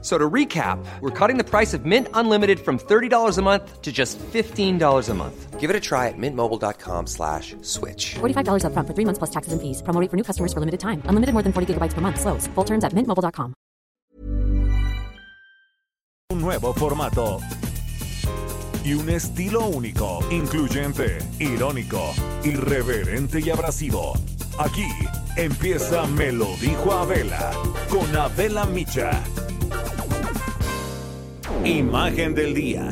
So to recap, we're cutting the price of Mint Unlimited from $30 a month to just $15 a month. Give it a try at mintmobile.com slash switch. $45 upfront for three months plus taxes and fees. Promo rate for new customers for limited time. Unlimited more than 40 gigabytes per month. Slows. Full terms at mintmobile.com. Un nuevo formato. Y un estilo único, incluyente, irónico, irreverente y abrasivo. Aquí empieza Me lo dijo Adela con Adela Micha. Imagen del día.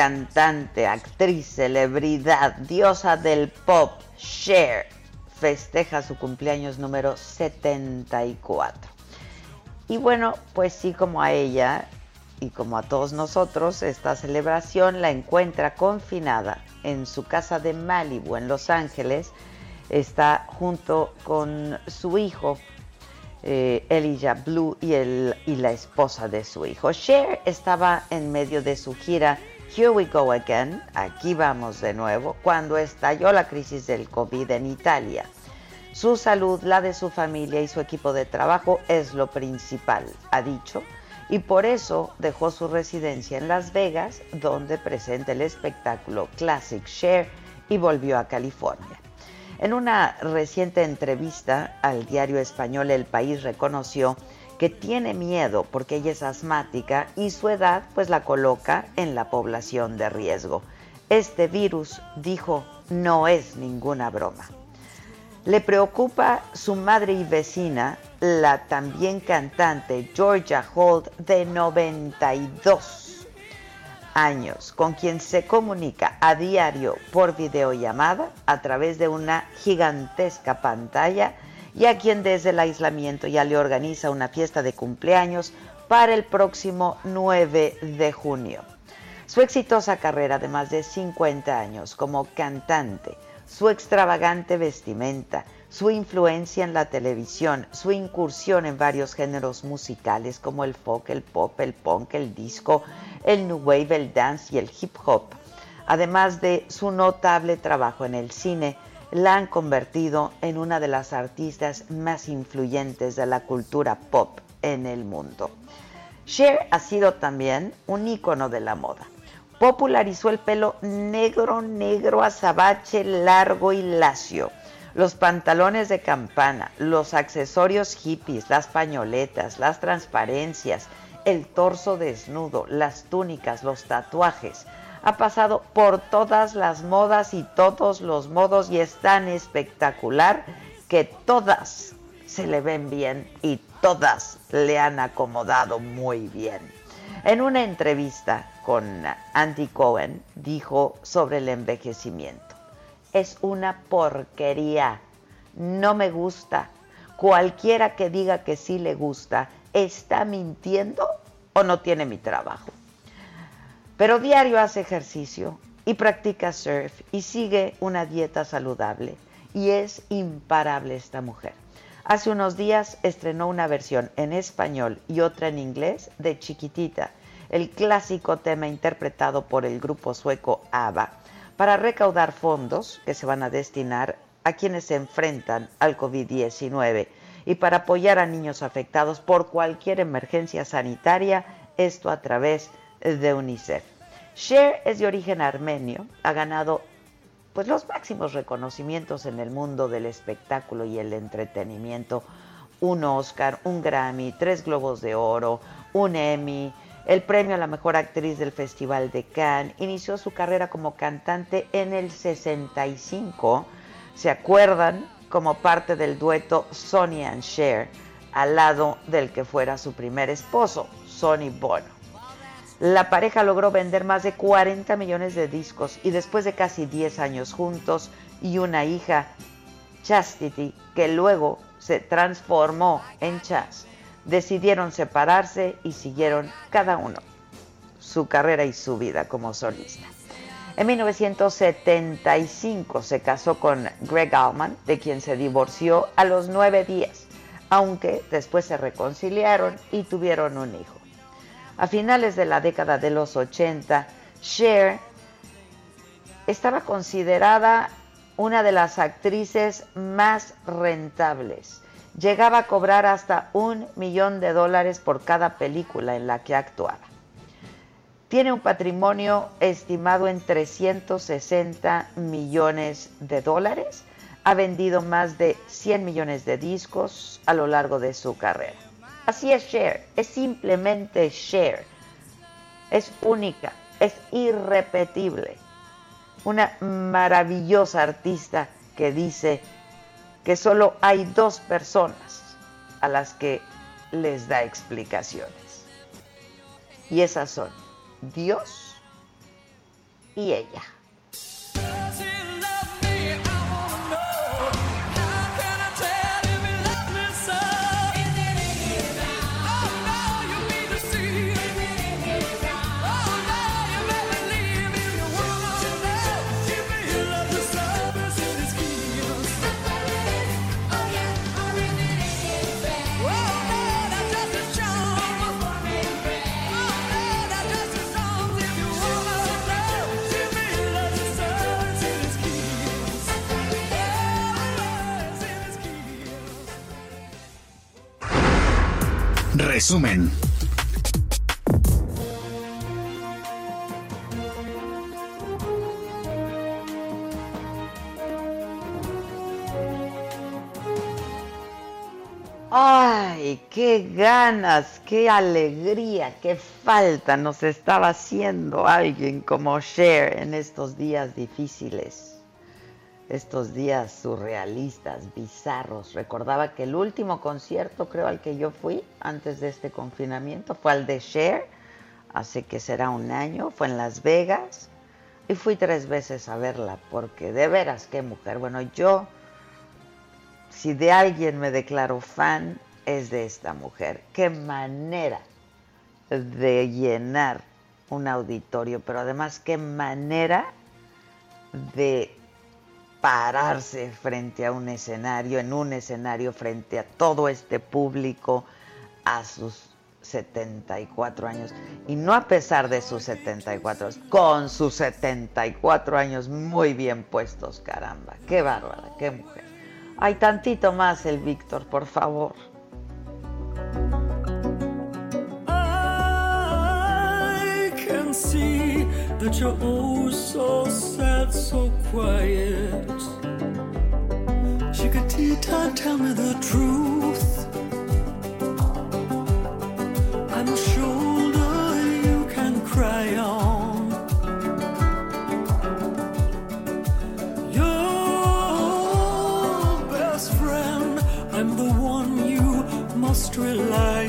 Cantante, actriz, celebridad, diosa del pop, Cher, festeja su cumpleaños número 74. Y bueno, pues sí, como a ella y como a todos nosotros, esta celebración la encuentra confinada en su casa de Malibu, en Los Ángeles. Está junto con su hijo, Elijah Blue y, el, y la esposa de su hijo. Cher estaba en medio de su gira Here We Go Again, aquí vamos de nuevo, cuando estalló la crisis del COVID en Italia. Su salud, la de su familia y su equipo de trabajo es lo principal, ha dicho, y por eso dejó su residencia en Las Vegas, donde presenta el espectáculo Classic Cher, y volvió a California. En una reciente entrevista al diario español El País reconoció que tiene miedo porque ella es asmática y su edad pues la coloca en la población de riesgo. Este virus, dijo, no es ninguna broma. Le preocupa su madre y vecina, la también cantante Georgia Holt, de 92 años, con quien se comunica a diario por videollamada a través de una gigantesca pantalla y a quien desde el aislamiento ya le organiza una fiesta de cumpleaños para el próximo 9 de junio. Su exitosa carrera de más de 50 años como cantante, su extravagante vestimenta, su influencia en la televisión, su incursión en varios géneros musicales como el folk, el pop, el punk, el disco, el new wave, el dance y el hip hop, además de su notable trabajo en el cine, la han convertido en una de las artistas más influyentes de la cultura pop en el mundo. Cher ha sido también un ícono de la moda. Popularizó el pelo negro, negro, azabache, largo y lacio, los pantalones de campana, los accesorios hippies, las pañoletas, las transparencias, el torso desnudo, las túnicas, los tatuajes. Ha pasado por todas las modas y todos los modos y es tan espectacular que todas se le ven bien y todas le han acomodado muy bien. En una entrevista con Andy Cohen dijo sobre el envejecimiento, es una porquería, no me gusta. Cualquiera que diga que sí le gusta, ¿está mintiendo o no tiene mi trabajo? Pero diario hace ejercicio y practica surf y sigue una dieta saludable. Y es imparable esta mujer. Hace unos días estrenó una versión en español y otra en inglés de Chiquitita, el clásico tema interpretado por el grupo sueco ABBA, para recaudar fondos que se van a destinar a quienes se enfrentan al COVID-19 y para apoyar a niños afectados por cualquier emergencia sanitaria, esto a través de UNICEF. Cher es de origen armenio, ha ganado pues los máximos reconocimientos en el mundo del espectáculo y el entretenimiento. Un Oscar, un Grammy, tres Globos de Oro, un Emmy, el premio a la mejor actriz del Festival de Cannes. Inició su carrera como cantante en el 65. ¿Se acuerdan? Como parte del dueto Sonny and Cher, al lado del que fuera su primer esposo, Sonny Bono. La pareja logró vender más de 40 millones de discos y después de casi 10 años juntos y una hija, Chastity, que luego se transformó en Chas, decidieron separarse y siguieron cada uno su carrera y su vida como solista. En 1975 se casó con Greg Allman, de quien se divorció a los nueve días, aunque después se reconciliaron y tuvieron un hijo. A finales de la década de los 80, Cher estaba considerada una de las actrices más rentables. Llegaba a cobrar hasta un millón de dólares por cada película en la que actuaba. Tiene un patrimonio estimado en 360 millones de dólares. Ha vendido más de 100 millones de discos a lo largo de su carrera. Así es Cher, es simplemente Cher. Es única, es irrepetible. Una maravillosa artista que dice que solo hay dos personas a las que les da explicaciones. Y esas son Dios y ella. Resumen. Ay, qué ganas, qué alegría, qué falta nos estaba haciendo alguien como Cher en estos días difíciles, estos días surrealistas, bizarros. Recordaba que el último concierto, creo, al que yo fui antes de este confinamiento fue al de Cher, hace que será un año, fue en Las Vegas y fui tres veces a verla porque de veras qué mujer. Bueno, yo si de alguien me declaro fan, es de esta mujer. Qué manera de llenar un auditorio, pero además qué manera de pararse frente a un escenario, en un escenario frente a todo este público a sus 74 años. Y no a pesar de sus 74, con sus 74 años muy bien puestos, caramba. Qué bárbara, qué mujer. Hay tantito más el Víctor, por favor. I can see that you're oh so sad, so quiet. Chiquitita, tell me the truth. I'm a shoulder you can cry on. Your best friend, I'm the one you must rely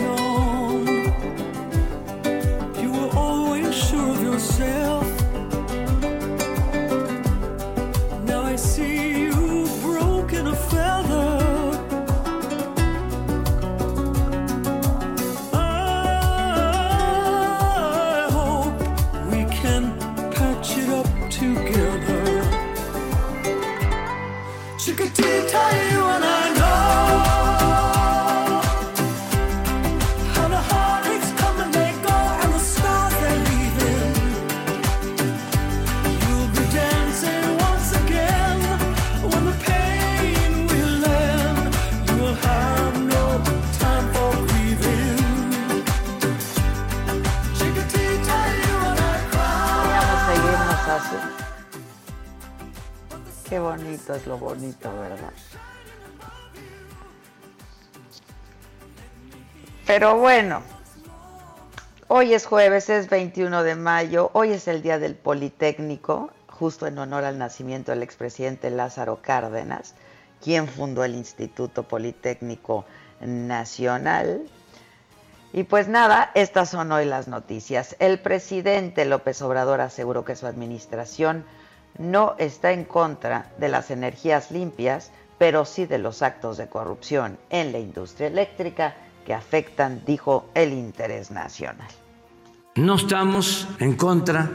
Pero bueno, hoy es jueves, es 21 de mayo, hoy es el Día del Politécnico, justo en honor al nacimiento del expresidente Lázaro Cárdenas, quien fundó el Instituto Politécnico Nacional. Y pues nada, estas son hoy las noticias. El presidente López Obrador aseguró que su administración no está en contra de las energías limpias, pero sí de los actos de corrupción en la industria eléctrica que afectan, dijo, el interés nacional. No estamos en contra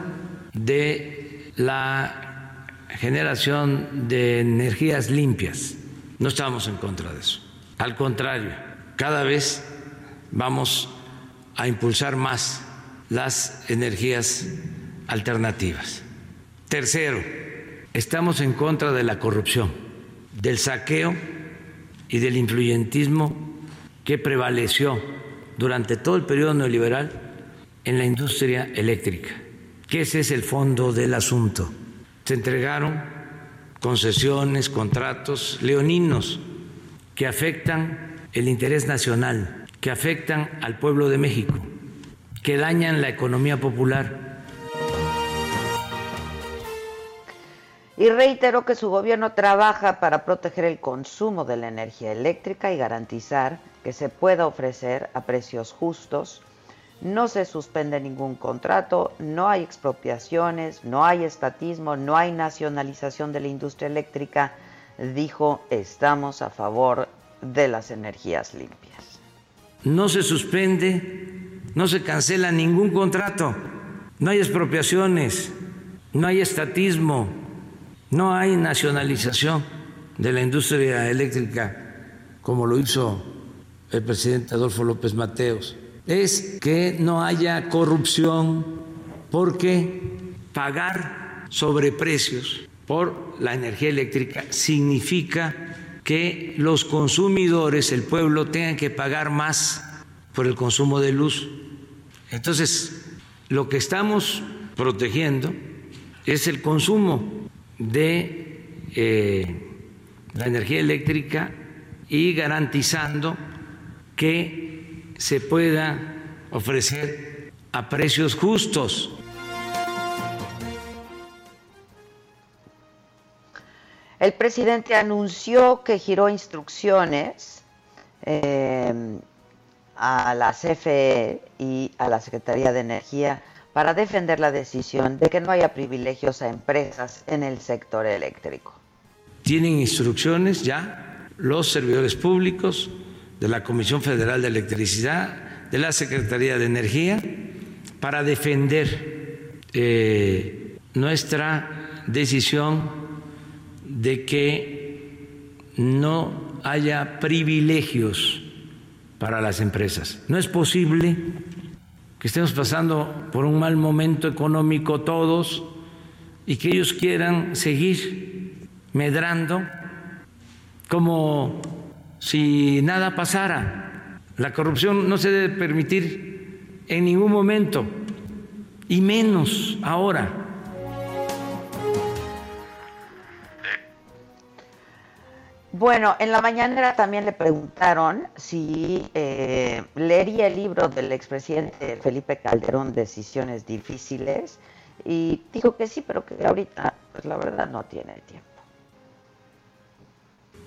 de la generación de energías limpias, no estamos en contra de eso. Al contrario, cada vez vamos a impulsar más las energías alternativas. Tercero, estamos en contra de la corrupción, del saqueo y del influyentismo que prevaleció durante todo el periodo neoliberal en la industria eléctrica, que ese es el fondo del asunto. Se entregaron concesiones, contratos leoninos que afectan el interés nacional, que afectan al pueblo de México, que dañan la economía popular. Y reiteró que su gobierno trabaja para proteger el consumo de la energía eléctrica y garantizar que se pueda ofrecer a precios justos. No se suspende ningún contrato, no hay expropiaciones, no hay estatismo, no hay nacionalización de la industria eléctrica. Dijo, estamos a favor de las energías limpias. No se suspende, no se cancela ningún contrato, no hay expropiaciones, no hay estatismo, no hay nacionalización de la industria eléctrica como lo hizo el presidente Adolfo López Mateos. Es que no haya corrupción porque pagar sobreprecios por la energía eléctrica significa que los consumidores, el pueblo, tengan que pagar más por el consumo de luz. Entonces, lo que estamos protegiendo es el consumo de eh, la energía eléctrica y garantizando que se pueda ofrecer a precios justos. El presidente anunció que giró instrucciones eh, a la CFE y a la Secretaría de Energía para defender la decisión de que no haya privilegios a empresas en el sector eléctrico. Tienen instrucciones ya los servidores públicos de la Comisión Federal de Electricidad, de la Secretaría de Energía, para defender eh, nuestra decisión de que no haya privilegios para las empresas. No es posible que estemos pasando por un mal momento económico todos y que ellos quieran seguir medrando como si nada pasara. La corrupción no se debe permitir en ningún momento y menos ahora. Bueno, en la mañanera también le preguntaron si eh, leería el libro del expresidente Felipe Calderón, Decisiones Difíciles, y dijo que sí, pero que ahorita, pues la verdad, no tiene tiempo.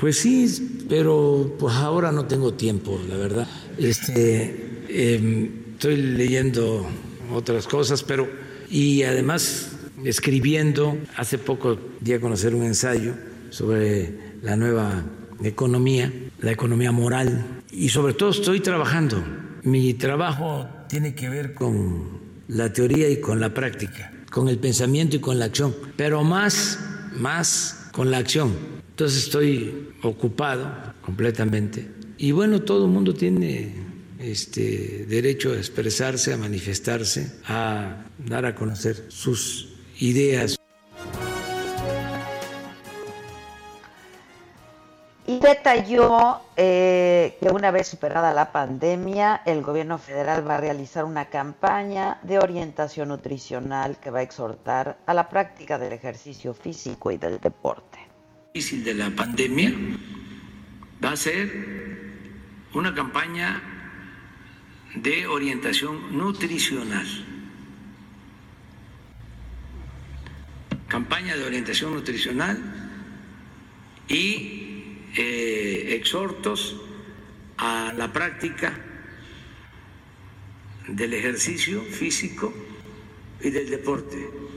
Pues sí, pero pues ahora no tengo tiempo, la verdad. Este, eh, estoy leyendo otras cosas, pero y además escribiendo. Hace poco di a conocer un ensayo sobre la nueva economía, la economía moral, y sobre todo estoy trabajando. Mi trabajo tiene que ver con la teoría y con la práctica, con el pensamiento y con la acción, pero más, más con la acción. Entonces estoy ocupado completamente. Y bueno, todo el mundo tiene este derecho a expresarse, a manifestarse, a dar a conocer sus ideas. Y detalló eh, que una vez superada la pandemia, el gobierno federal va a realizar una campaña de orientación nutricional que va a exhortar a la práctica del ejercicio físico y del deporte. Difícil de la pandemia va a ser una campaña de orientación nutricional. Campaña de orientación nutricional y eh, exhortos a la práctica del ejercicio físico y del deporte.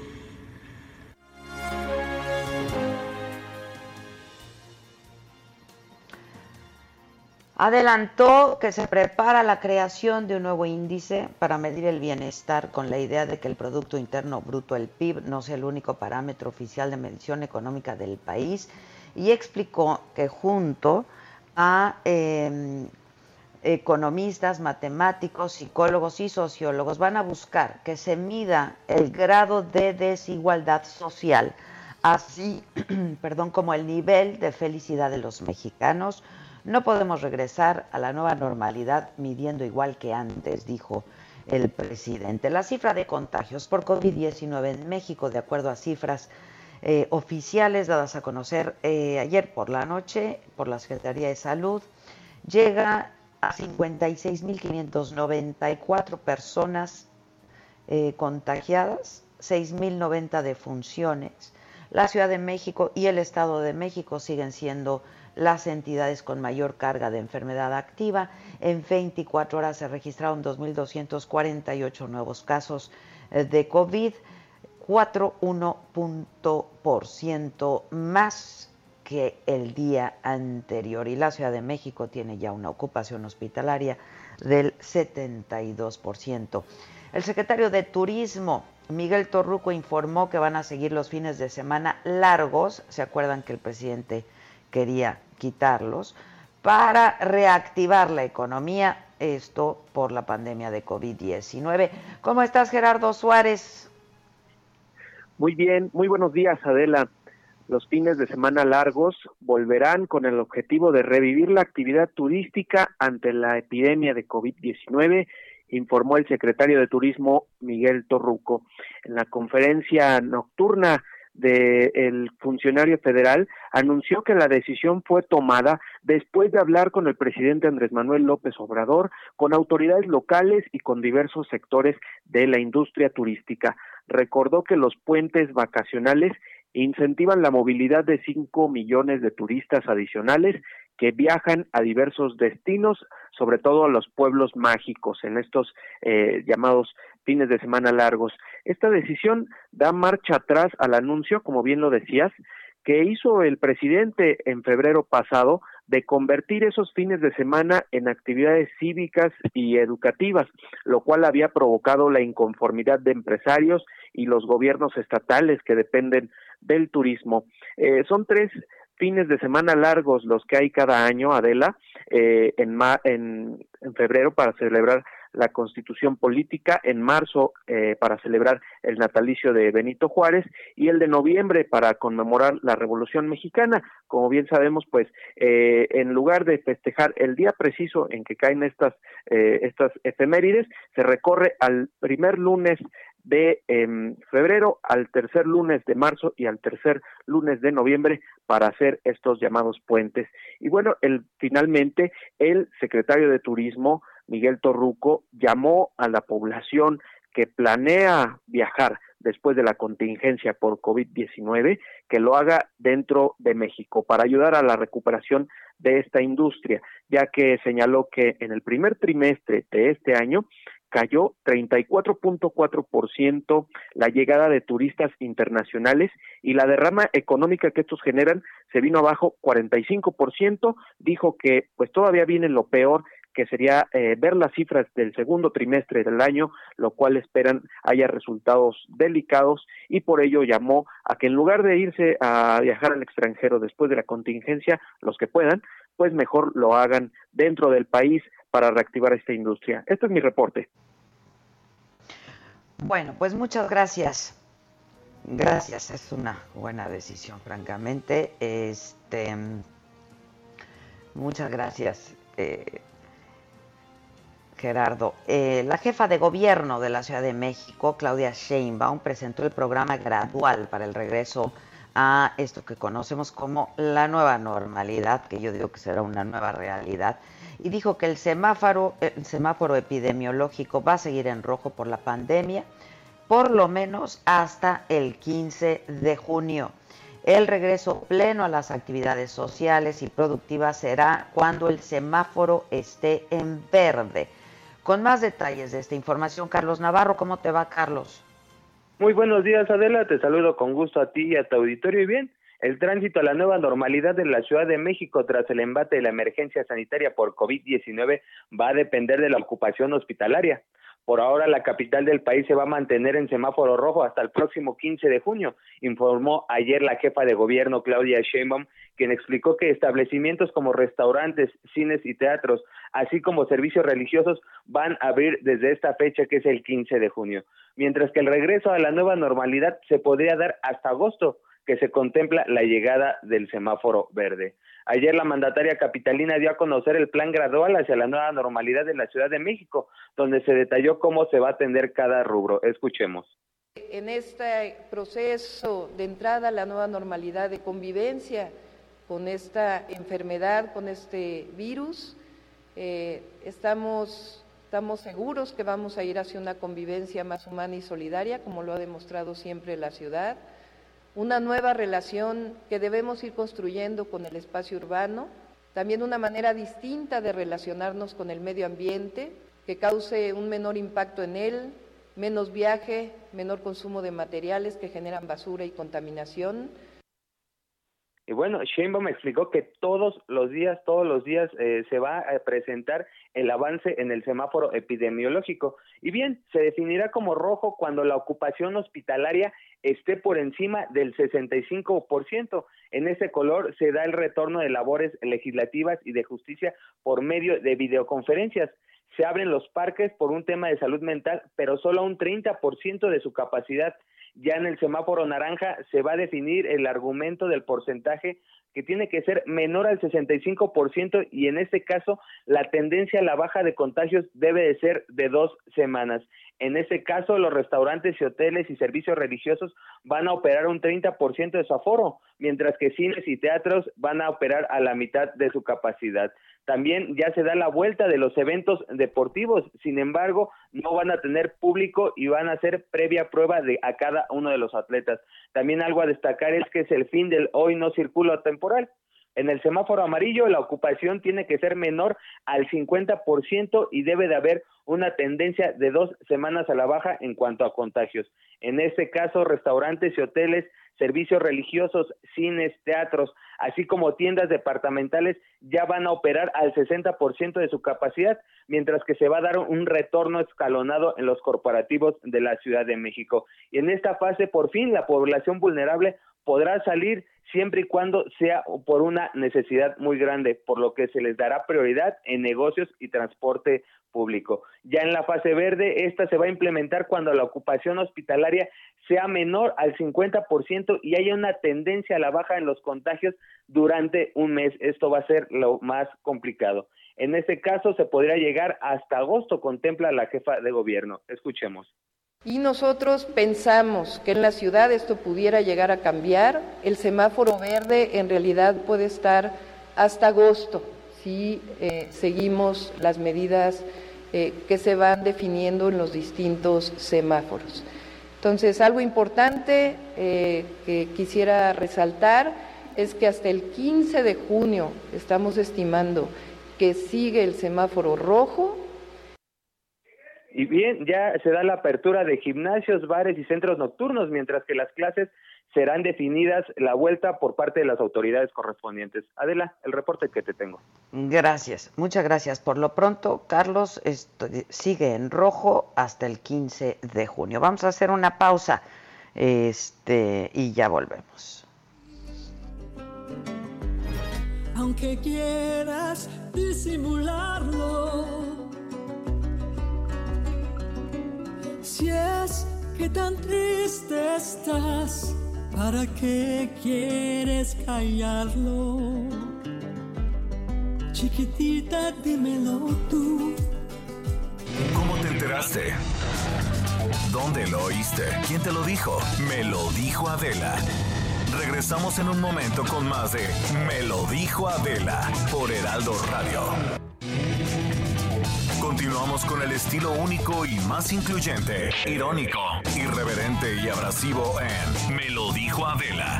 Adelantó que se prepara la creación de un nuevo índice para medir el bienestar con la idea de que el Producto Interno Bruto, el PIB, no sea el único parámetro oficial de medición económica del país. Y explicó que junto a eh, economistas, matemáticos, psicólogos y sociólogos van a buscar que se mida el grado de desigualdad social, así perdón, como el nivel de felicidad de los mexicanos no podemos regresar a la nueva normalidad midiendo igual que antes, dijo el presidente. La cifra de contagios por COVID-19 en México, de acuerdo a cifras eh, oficiales dadas a conocer eh, ayer por la noche por la Secretaría de Salud, llega a 56.594 personas eh, contagiadas, 6.090 defunciones. La Ciudad de México y el Estado de México siguen siendo las entidades con mayor carga de enfermedad activa. En 24 horas se registraron 2.248 nuevos casos eh, de COVID, 4,1% más que el día anterior. Y la Ciudad de México tiene ya una ocupación hospitalaria del 72%. El secretario de Turismo, Miguel Torruco, informó que van a seguir los fines de semana largos. ¿Se acuerdan que el presidente quería quitarlos, para reactivar la economía, esto por la pandemia de COVID-19. ¿Cómo estás, Gerardo Suárez? Muy bien, muy buenos días, Adela. Los fines de semana largos volverán con el objetivo de revivir la actividad turística ante la epidemia de COVID-19 informó el secretario de Turismo Miguel Torruco. En la conferencia nocturna del funcionario federal anunció que la decisión fue tomada después de hablar con el presidente Andrés Manuel López Obrador, con autoridades locales y con diversos sectores de la industria turística. Recordó que los puentes vacacionales incentivan la movilidad de 5 millones de turistas adicionales que viajan a diversos destinos, sobre todo a los pueblos mágicos en estos eh, llamados fines de semana largos. Esta decisión da marcha atrás al anuncio, como bien lo decías, que hizo el presidente en febrero pasado de convertir esos fines de semana en actividades cívicas y educativas, lo cual había provocado la inconformidad de empresarios y los gobiernos estatales que dependen del turismo. Eh, son tres fines de semana largos los que hay cada año, Adela, eh, en, febrero para celebrar la constitución política, en marzo eh, para celebrar el natalicio de Benito Juárez y el de noviembre para conmemorar la Revolución Mexicana. Como bien sabemos, pues eh, en lugar de festejar el día preciso en que caen estas, eh, estas efemérides, se recorre al primer lunes de eh, febrero al tercer lunes de marzo y al tercer lunes de noviembre para hacer estos llamados puentes. Y bueno, el, finalmente el secretario de Turismo, Miguel Torruco, llamó a la población que planea viajar después de la contingencia por COVID-19, que lo haga dentro de México para ayudar a la recuperación de esta industria, ya que señaló que en el primer trimestre de este año cayó 34.4% la llegada de turistas internacionales y la derrama económica que estos generan se vino abajo 45%, dijo que pues todavía viene lo peor que sería eh, ver las cifras del segundo trimestre del año, lo cual esperan haya resultados delicados y por ello llamó a que en lugar de irse a viajar al extranjero después de la contingencia, los que puedan, pues mejor lo hagan dentro del país para reactivar esta industria. Este es mi reporte. Bueno, pues muchas gracias. Gracias, es una buena decisión, francamente. Este, muchas gracias, eh, Gerardo. Eh, la jefa de gobierno de la Ciudad de México, Claudia Sheinbaum, presentó el programa gradual para el regreso a esto que conocemos como la nueva normalidad, que yo digo que será una nueva realidad, y dijo que el semáforo, el semáforo epidemiológico va a seguir en rojo por la pandemia, por lo menos hasta el 15 de junio. El regreso pleno a las actividades sociales y productivas será cuando el semáforo esté en verde. Con más detalles de esta información, Carlos Navarro, ¿cómo te va, Carlos? Muy buenos días, Adela. Te saludo con gusto a ti y a tu auditorio. Y bien, el tránsito a la nueva normalidad en la Ciudad de México tras el embate de la emergencia sanitaria por COVID-19 va a depender de la ocupación hospitalaria. Por ahora, la capital del país se va a mantener en semáforo rojo hasta el próximo 15 de junio, informó ayer la jefa de gobierno Claudia Sheinbaum, quien explicó que establecimientos como restaurantes, cines y teatros, así como servicios religiosos, van a abrir desde esta fecha que es el 15 de junio, mientras que el regreso a la nueva normalidad se podría dar hasta agosto, que se contempla la llegada del semáforo verde. Ayer la mandataria capitalina dio a conocer el plan gradual hacia la nueva normalidad de la Ciudad de México, donde se detalló cómo se va a atender cada rubro. Escuchemos. En este proceso de entrada a la nueva normalidad de convivencia con esta enfermedad, con este virus, eh, estamos, estamos seguros que vamos a ir hacia una convivencia más humana y solidaria, como lo ha demostrado siempre la ciudad una nueva relación que debemos ir construyendo con el espacio urbano, también una manera distinta de relacionarnos con el medio ambiente, que cause un menor impacto en él, menos viaje, menor consumo de materiales que generan basura y contaminación. Y bueno, Sheinbaum explicó que todos los días, todos los días eh, se va a presentar el avance en el semáforo epidemiológico. Y bien, se definirá como rojo cuando la ocupación hospitalaria esté por encima del 65%. En ese color se da el retorno de labores legislativas y de justicia por medio de videoconferencias. Se abren los parques por un tema de salud mental, pero solo un 30% de su capacidad ya en el semáforo naranja se va a definir el argumento del porcentaje que tiene que ser menor al 65% y en este caso la tendencia a la baja de contagios debe de ser de dos semanas. En ese caso los restaurantes y hoteles y servicios religiosos van a operar un 30% de su aforo, mientras que cines y teatros van a operar a la mitad de su capacidad. También ya se da la vuelta de los eventos deportivos, sin embargo, no van a tener público y van a hacer previa prueba de a cada uno de los atletas. También algo a destacar es que es el fin del hoy no circulo temporal. En el semáforo amarillo la ocupación tiene que ser menor al 50% y debe de haber una tendencia de dos semanas a la baja en cuanto a contagios. En este caso, restaurantes y hoteles servicios religiosos, cines, teatros, así como tiendas departamentales ya van a operar al 60% de su capacidad, mientras que se va a dar un retorno escalonado en los corporativos de la Ciudad de México. Y en esta fase, por fin, la población vulnerable podrá salir siempre y cuando sea por una necesidad muy grande, por lo que se les dará prioridad en negocios y transporte público. Ya en la fase verde, esta se va a implementar cuando la ocupación hospitalaria sea menor al 50% y haya una tendencia a la baja en los contagios durante un mes. Esto va a ser lo más complicado. En este caso se podría llegar hasta agosto, contempla la jefa de gobierno. Escuchemos. Y nosotros pensamos que en la ciudad esto pudiera llegar a cambiar. El semáforo verde en realidad puede estar hasta agosto si eh, seguimos las medidas eh, que se van definiendo en los distintos semáforos. Entonces, algo importante eh, que quisiera resaltar es que hasta el 15 de junio estamos estimando que sigue el semáforo rojo. Y bien, ya se da la apertura de gimnasios, bares y centros nocturnos, mientras que las clases serán definidas la vuelta por parte de las autoridades correspondientes. Adela, el reporte que te tengo. Gracias, muchas gracias. Por lo pronto, Carlos esto, sigue en rojo hasta el 15 de junio. Vamos a hacer una pausa este, y ya volvemos. Aunque quieras disimularlo, si es que tan triste estás ¿Para qué quieres callarlo? Chiquitita, dímelo tú. ¿Cómo te enteraste? ¿Dónde lo oíste? ¿Quién te lo dijo? Me lo dijo Adela. Regresamos en un momento con más de Me lo dijo Adela por Heraldo Radio. Continuamos con el estilo único y más incluyente, irónico, irreverente y abrasivo en Me lo dijo Adela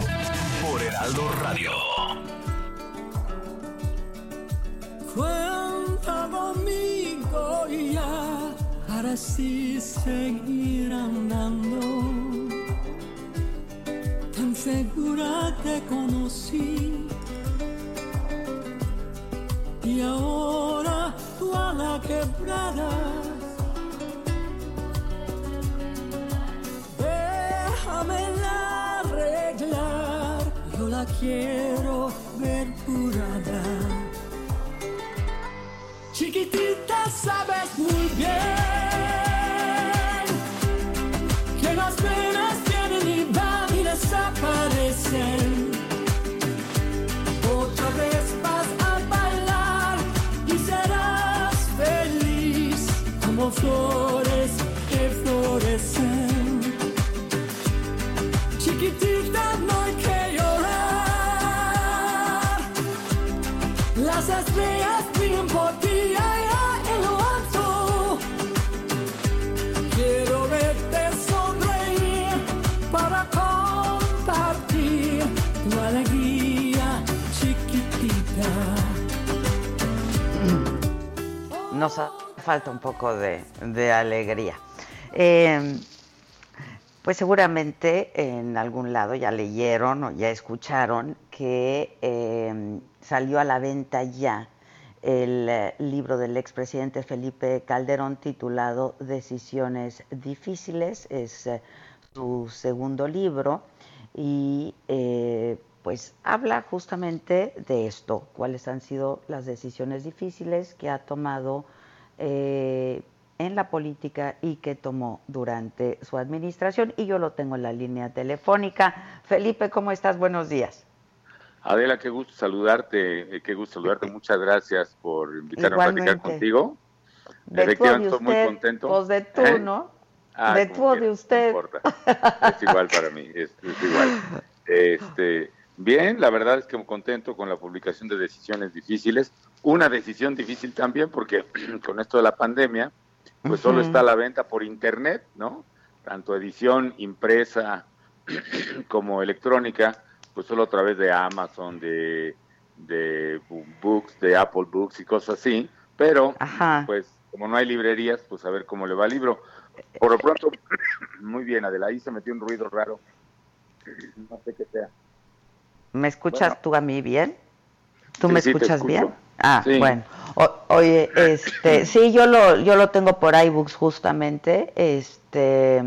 por Heraldo Radio. Cuenta conmigo y ya, para así seguir andando. Tan segura te conocí. Y ahora la quebrada. Déjamela arreglar, yo la quiero ver curada. Chiquitita, sabes muy bien flores que florecen. Chiquitita, no hay que llorar. Las estrellas brillan por ti allá en lo alto. Quiero verte sonreír para compartir tu alegría chiquitita. Nos falta un poco de, alegría. Eh, pues seguramente en algún lado ya leyeron o ya escucharon que eh, salió a la venta ya el eh, libro del expresidente Felipe Calderón titulado Decisiones Difíciles. Es su segundo libro y pues habla justamente de esto, cuáles han sido las decisiones difíciles que ha tomado eh, en la política y que tomó durante su administración. Y yo lo tengo en la línea telefónica. Felipe, ¿cómo estás? Buenos días. Adela, qué gusto saludarte, eh, qué gusto saludarte. Muchas gracias por invitarme a platicar contigo. De Efectivamente, estoy muy usted, contento. Pues de tú, ¿Eh? ¿no? Ah, de tú o de quieras, no usted. importa. Es igual para mí, es, es igual. Este, bien, la verdad es que muy contento con la publicación de decisiones difíciles. Una decisión difícil también porque con esto de la pandemia, pues solo está a la venta por internet, ¿no? Tanto edición impresa como electrónica, pues solo a través de Amazon, de, de Books, de Apple Books y cosas así. Pero, pues, como no hay librerías, pues a ver cómo le va el libro. Por lo pronto, muy bien, Adela, ahí se metió un ruido raro. No sé qué sea. ¿Me escuchas Bueno. tú a mí bien? ¿Tú Sí, me sí, escuchas escucho. bien? Ah, Sí. bueno. O- oye, este, sí, yo lo, yo lo tengo por iBooks justamente, este,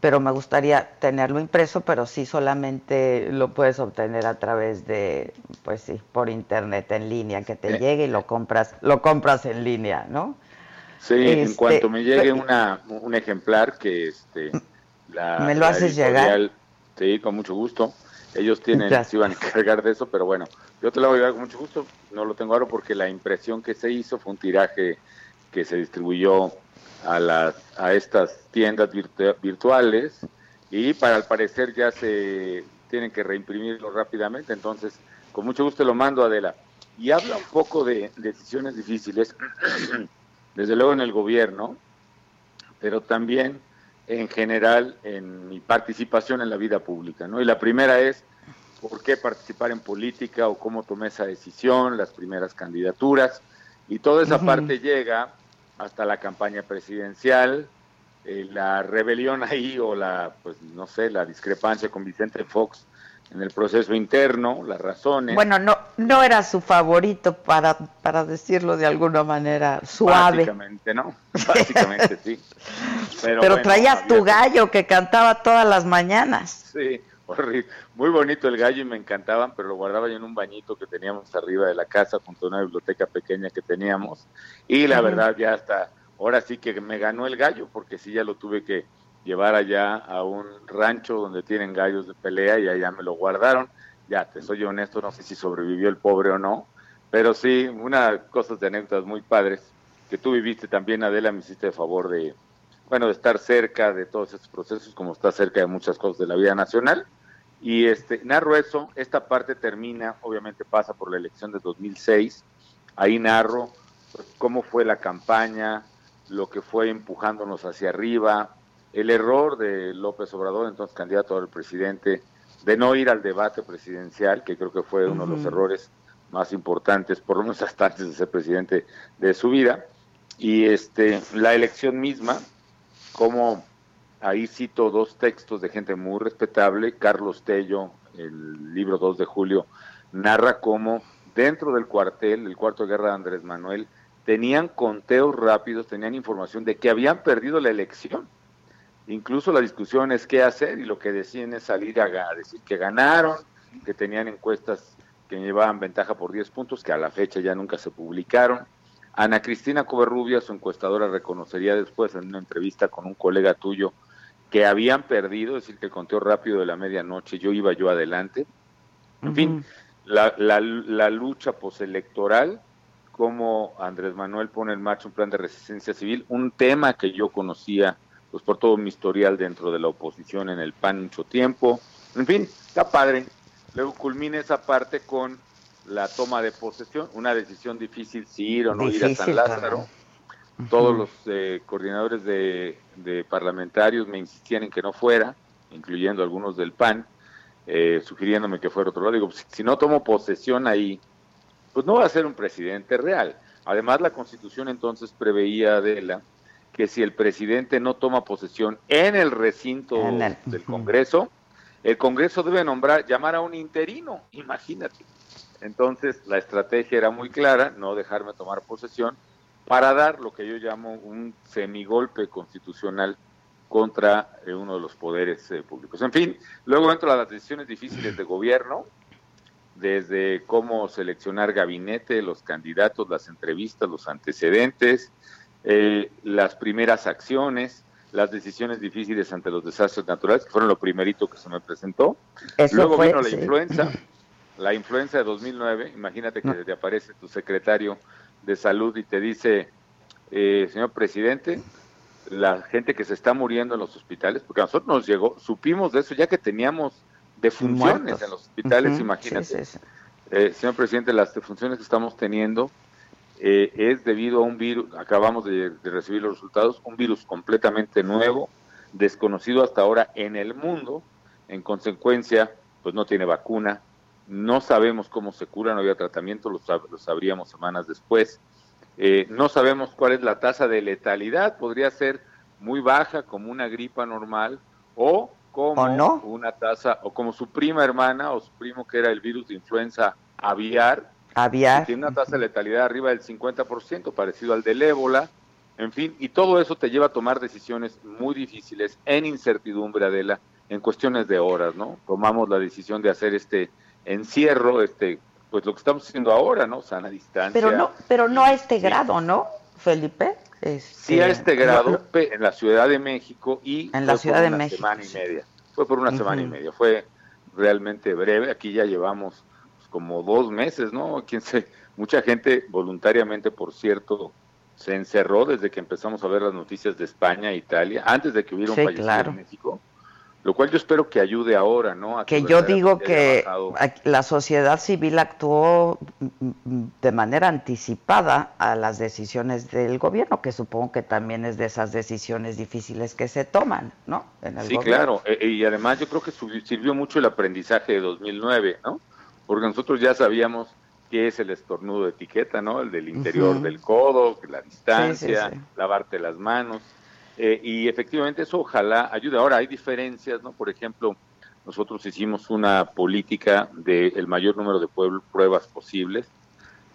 pero me gustaría tenerlo impreso, pero sí solamente lo puedes obtener a través de, pues sí, por internet en línea, que te Sí. llegue y lo compras, lo compras en línea, ¿no? Sí, en Este, cuanto me llegue una, un ejemplar que este la, ¿Me lo haces llegar? Sí, con mucho gusto. Ellos tienen, Gracias. se iban a encargar de eso, pero bueno, yo te lo voy a llevar con mucho gusto. No lo tengo ahora porque la impresión que se hizo fue un tiraje que se distribuyó a las a estas tiendas virtu- virtuales y para al parecer ya se tienen que reimprimirlo rápidamente, entonces con mucho gusto lo mando Adela. Y habla un poco de decisiones difíciles, desde luego en el gobierno, pero también en general en mi participación en la vida pública, ¿no? Y la primera es por qué participar en política o cómo tomé esa decisión, las primeras candidaturas, y toda esa parte llega hasta la campaña presidencial, eh, la rebelión ahí o la, pues no sé, la discrepancia con Vicente Fox en el proceso interno, las razones. Bueno, no, no era su favorito para, para decirlo de alguna manera suave. Básicamente, ¿no? Básicamente sí. Pero, Pero, bueno, traías tu gallo que cantaba todas las mañanas. Sí, horrible. Muy bonito el gallo y me encantaban, pero lo guardaba yo en un bañito que teníamos arriba de la casa junto a una biblioteca pequeña que teníamos. Y la verdad ya hasta ahora sí que me ganó el gallo porque sí ya lo tuve que llevar allá a un rancho donde tienen gallos de pelea y allá me lo guardaron. Ya, te soy honesto, no sé si sobrevivió el pobre o no, pero sí, una cosas de anécdotas muy padres que tú viviste también, Adela, me hiciste el favor de, bueno, de estar cerca de todos estos procesos, como está cerca de muchas cosas de la vida nacional. Y este, narro eso, esta parte termina, obviamente pasa por la elección de 2006, ahí narro cómo fue la campaña, lo que fue empujándonos hacia arriba, el error de López Obrador, entonces candidato al presidente, de no ir al debate presidencial, que creo que fue uno de los errores más importantes, por lo menos hasta antes de ser presidente de su vida, y este la elección misma, como ahí cito dos textos de gente muy respetable, Carlos Tello, el libro 2 de julio, narra cómo dentro del cuartel, el cuarto de guerra de Andrés Manuel, tenían conteos rápidos, tenían información de que habían perdido la elección. Incluso la discusión es qué hacer y lo que deciden es salir a, decir que ganaron, que tenían encuestas que llevaban ventaja por 10 puntos, que a la fecha ya nunca se publicaron. Ana Cristina Covarrubia, su encuestadora, reconocería después en una entrevista con un colega tuyo que habían perdido, es decir, que el conteo rápido de la medianoche, yo iba yo adelante. En fin, la, la, la lucha postelectoral, cómo Andrés Manuel pone en marcha un plan de resistencia civil, un tema que yo conocía pues por todo mi historial dentro de la oposición en el PAN mucho tiempo. En fin, está padre. Luego culmina esa parte con la toma de posesión, una decisión difícil si ir o no ir a San Lázaro. Todos los eh, coordinadores de, de parlamentarios me insistían en que no fuera, incluyendo algunos del PAN, eh, sugiriéndome que fuera otro lado. Digo, pues, si no tomo posesión ahí, pues no va a ser un presidente real. Además, la constitución entonces preveía, Adela, que si el presidente no toma posesión en el recinto del Congreso, el Congreso debe nombrar, llamar a un interino, imagínate. Entonces, la estrategia era muy clara, no dejarme tomar posesión, para dar lo que yo llamo un semigolpe constitucional contra eh, uno de los poderes eh, públicos. En fin, luego entro a las decisiones difíciles de gobierno, desde cómo seleccionar gabinete, los candidatos, las entrevistas, los antecedentes, eh, las primeras acciones, las decisiones difíciles ante los desastres naturales, que fueron lo primerito que se me presentó. Eso Luego fue, vino la sí. influenza, la influenza de 2009, imagínate que te aparece tu secretario de salud y te dice, eh, señor presidente, la gente que se está muriendo en los hospitales, porque a nosotros nos llegó, supimos de eso ya que teníamos defunciones Muertos. en los hospitales, imagínate. sí, sí, sí. Eh, señor presidente, las defunciones que estamos teniendo eh, es debido a un virus, acabamos de, de recibir los resultados, un virus completamente nuevo, desconocido hasta ahora en el mundo, en consecuencia, pues no tiene vacuna, no sabemos cómo se cura, no había tratamiento, lo, sab- lo sabríamos semanas después, Eh, no sabemos cuál es la tasa de letalidad, podría ser muy baja como una gripa normal o como ¿O no? una tasa, o como su prima hermana o su primo que era el virus de influenza aviar, Aviar. tiene una tasa de letalidad arriba del 50%, parecido al del ébola, en fin, y todo eso te lleva a tomar decisiones muy difíciles en incertidumbre, Adela, en cuestiones de horas, ¿no? Tomamos la decisión de hacer este encierro, este, pues lo que estamos haciendo ahora, ¿no? Sana distancia. Pero no, pero no a este grado, ¿no, Felipe? Este, Sí, a este grado, no- pe- en la Ciudad de México y En la Ciudad por de una México, semana y media. Fue por una semana y media. Fue realmente breve. Aquí ya llevamos como dos meses, ¿no? Quién sé, mucha gente voluntariamente, por cierto, se encerró desde que empezamos a ver las noticias de España e Italia, antes de que hubiera un fallecido claro. en México. Lo cual yo espero que ayude ahora, ¿no? A que yo digo que la sociedad civil actuó mm, mm, de manera anticipada a las decisiones del gobierno, que supongo que también es de esas decisiones difíciles que se toman, ¿no? En el Sí, gobierno. claro. E- e- y además yo creo que sirvió mucho el aprendizaje de 2009, ¿no? Porque nosotros ya sabíamos qué es el estornudo de etiqueta, ¿no? El del interior del codo, la distancia, Sí, sí, sí. lavarte las manos. Eh, y efectivamente eso ojalá ayude. Ahora hay diferencias, ¿no? Por ejemplo, nosotros hicimos una política del mayor número de pruebas posibles.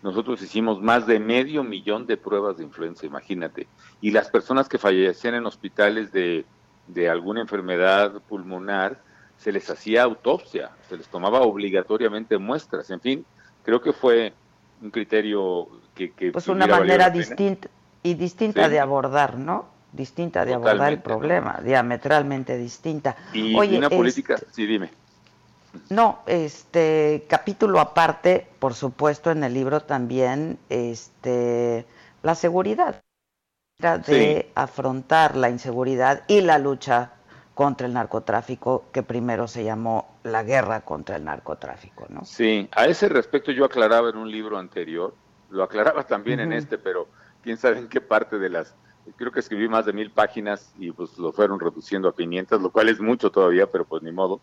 Nosotros hicimos más de medio millón de pruebas de influenza, imagínate. Y las personas que fallecían en hospitales de, de alguna enfermedad pulmonar, se les hacía autopsia, se les tomaba obligatoriamente muestras. En fin, creo que fue un criterio que... que Pues una manera distinta y distinta Sí. de abordar, ¿no? Distinta de abordar el problema, diametralmente distinta. Y Oye, una este, política... Sí, dime. No, este capítulo aparte, por supuesto, en el libro también, este, la seguridad de Sí. afrontar la inseguridad y la lucha contra el narcotráfico que primero se llamó la guerra contra el narcotráfico, ¿no? Sí, a ese respecto yo aclaraba en un libro anterior, lo aclaraba también en este, pero quién sabe en qué parte de las, creo que escribí más de mil páginas y pues lo fueron reduciendo a 500, lo cual es mucho todavía, pero pues ni modo.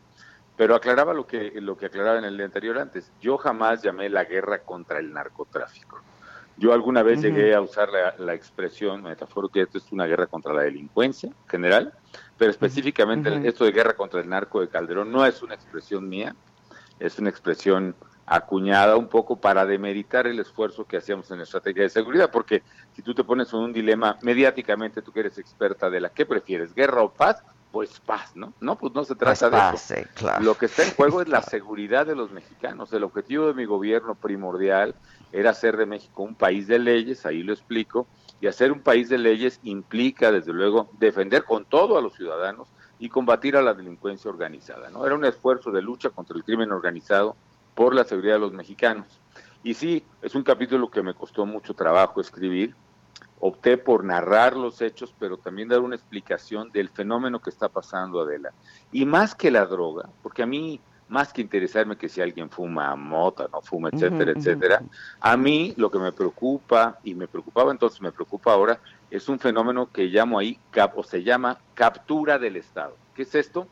Pero aclaraba lo que, lo que aclaraba en el anterior antes. Yo jamás llamé la guerra contra el narcotráfico. Yo alguna vez llegué a usar la, la expresión metafórica que esto es una guerra contra la delincuencia general, pero específicamente esto de guerra contra el narco de Calderón no es una expresión mía, es una expresión acuñada un poco para demeritar el esfuerzo que hacíamos en la estrategia de seguridad, porque si tú te pones en un dilema mediáticamente, tú que eres experta de la, ¿qué prefieres, guerra o paz? Pues paz, ¿no? No, pues no se trata Pues de paz, eso. sí, claro. Lo que está en juego es la seguridad de los mexicanos. El objetivo de mi gobierno primordial era hacer de México un país de leyes, ahí lo explico, y hacer un país de leyes implica, desde luego, defender con todo a los ciudadanos y combatir a la delincuencia organizada. ¿no? Era un esfuerzo de lucha contra el crimen organizado por la seguridad de los mexicanos. Y sí, es un capítulo que me costó mucho trabajo escribir. Opté por narrar los hechos, pero también dar una explicación del fenómeno que está pasando, Adela. Y más que la droga, porque a mí, más que interesarme que si alguien fuma mota, no fuma, etcétera, etcétera, a mí lo que me preocupa, y me preocupaba entonces, me preocupa ahora, es un fenómeno que llamo ahí, cap, o se llama captura del Estado. ¿Qué es esto?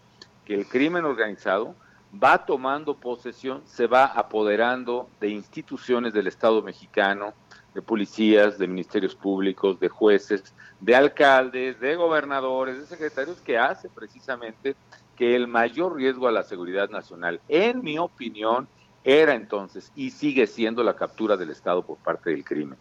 Que el crimen organizado va tomando posesión, se va apoderando de instituciones del Estado mexicano, de policías, de ministerios públicos, de jueces, de alcaldes, de gobernadores, de secretarios, que hace precisamente que el mayor riesgo a la seguridad nacional, en mi opinión, era entonces y sigue siendo la captura del Estado por parte del crimen.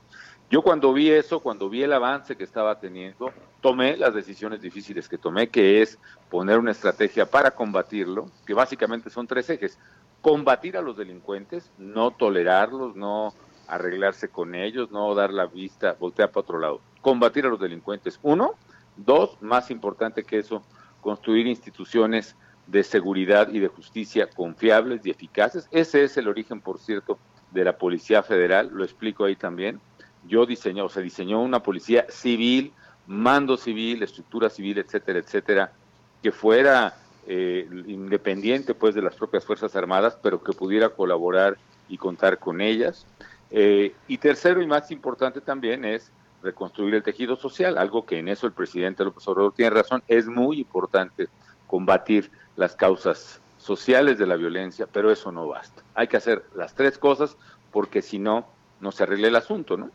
Yo cuando vi eso, cuando vi el avance que estaba teniendo, tomé las decisiones difíciles que tomé, que es poner una estrategia para combatirlo, que básicamente son tres ejes. Combatir a los delincuentes, no tolerarlos, no arreglarse con ellos, no dar la vista, voltear para otro lado. Combatir a los delincuentes, uno. Dos, más importante que eso, construir instituciones de seguridad y de justicia confiables y eficaces. Ese es el origen, por cierto, de la Policía Federal, lo explico ahí también. Yo diseñé, o se diseñó una policía civil, mando civil, estructura civil, etcétera, etcétera, que fuera eh, independiente pues de las propias Fuerzas Armadas, pero que pudiera colaborar y contar con ellas. Eh, y tercero y más importante también es reconstruir el tejido social, algo que en eso el presidente López Obrador tiene razón, es muy importante combatir las causas sociales de la violencia, pero eso no basta. Hay que hacer las tres cosas porque si no, no se arregla el asunto, ¿no?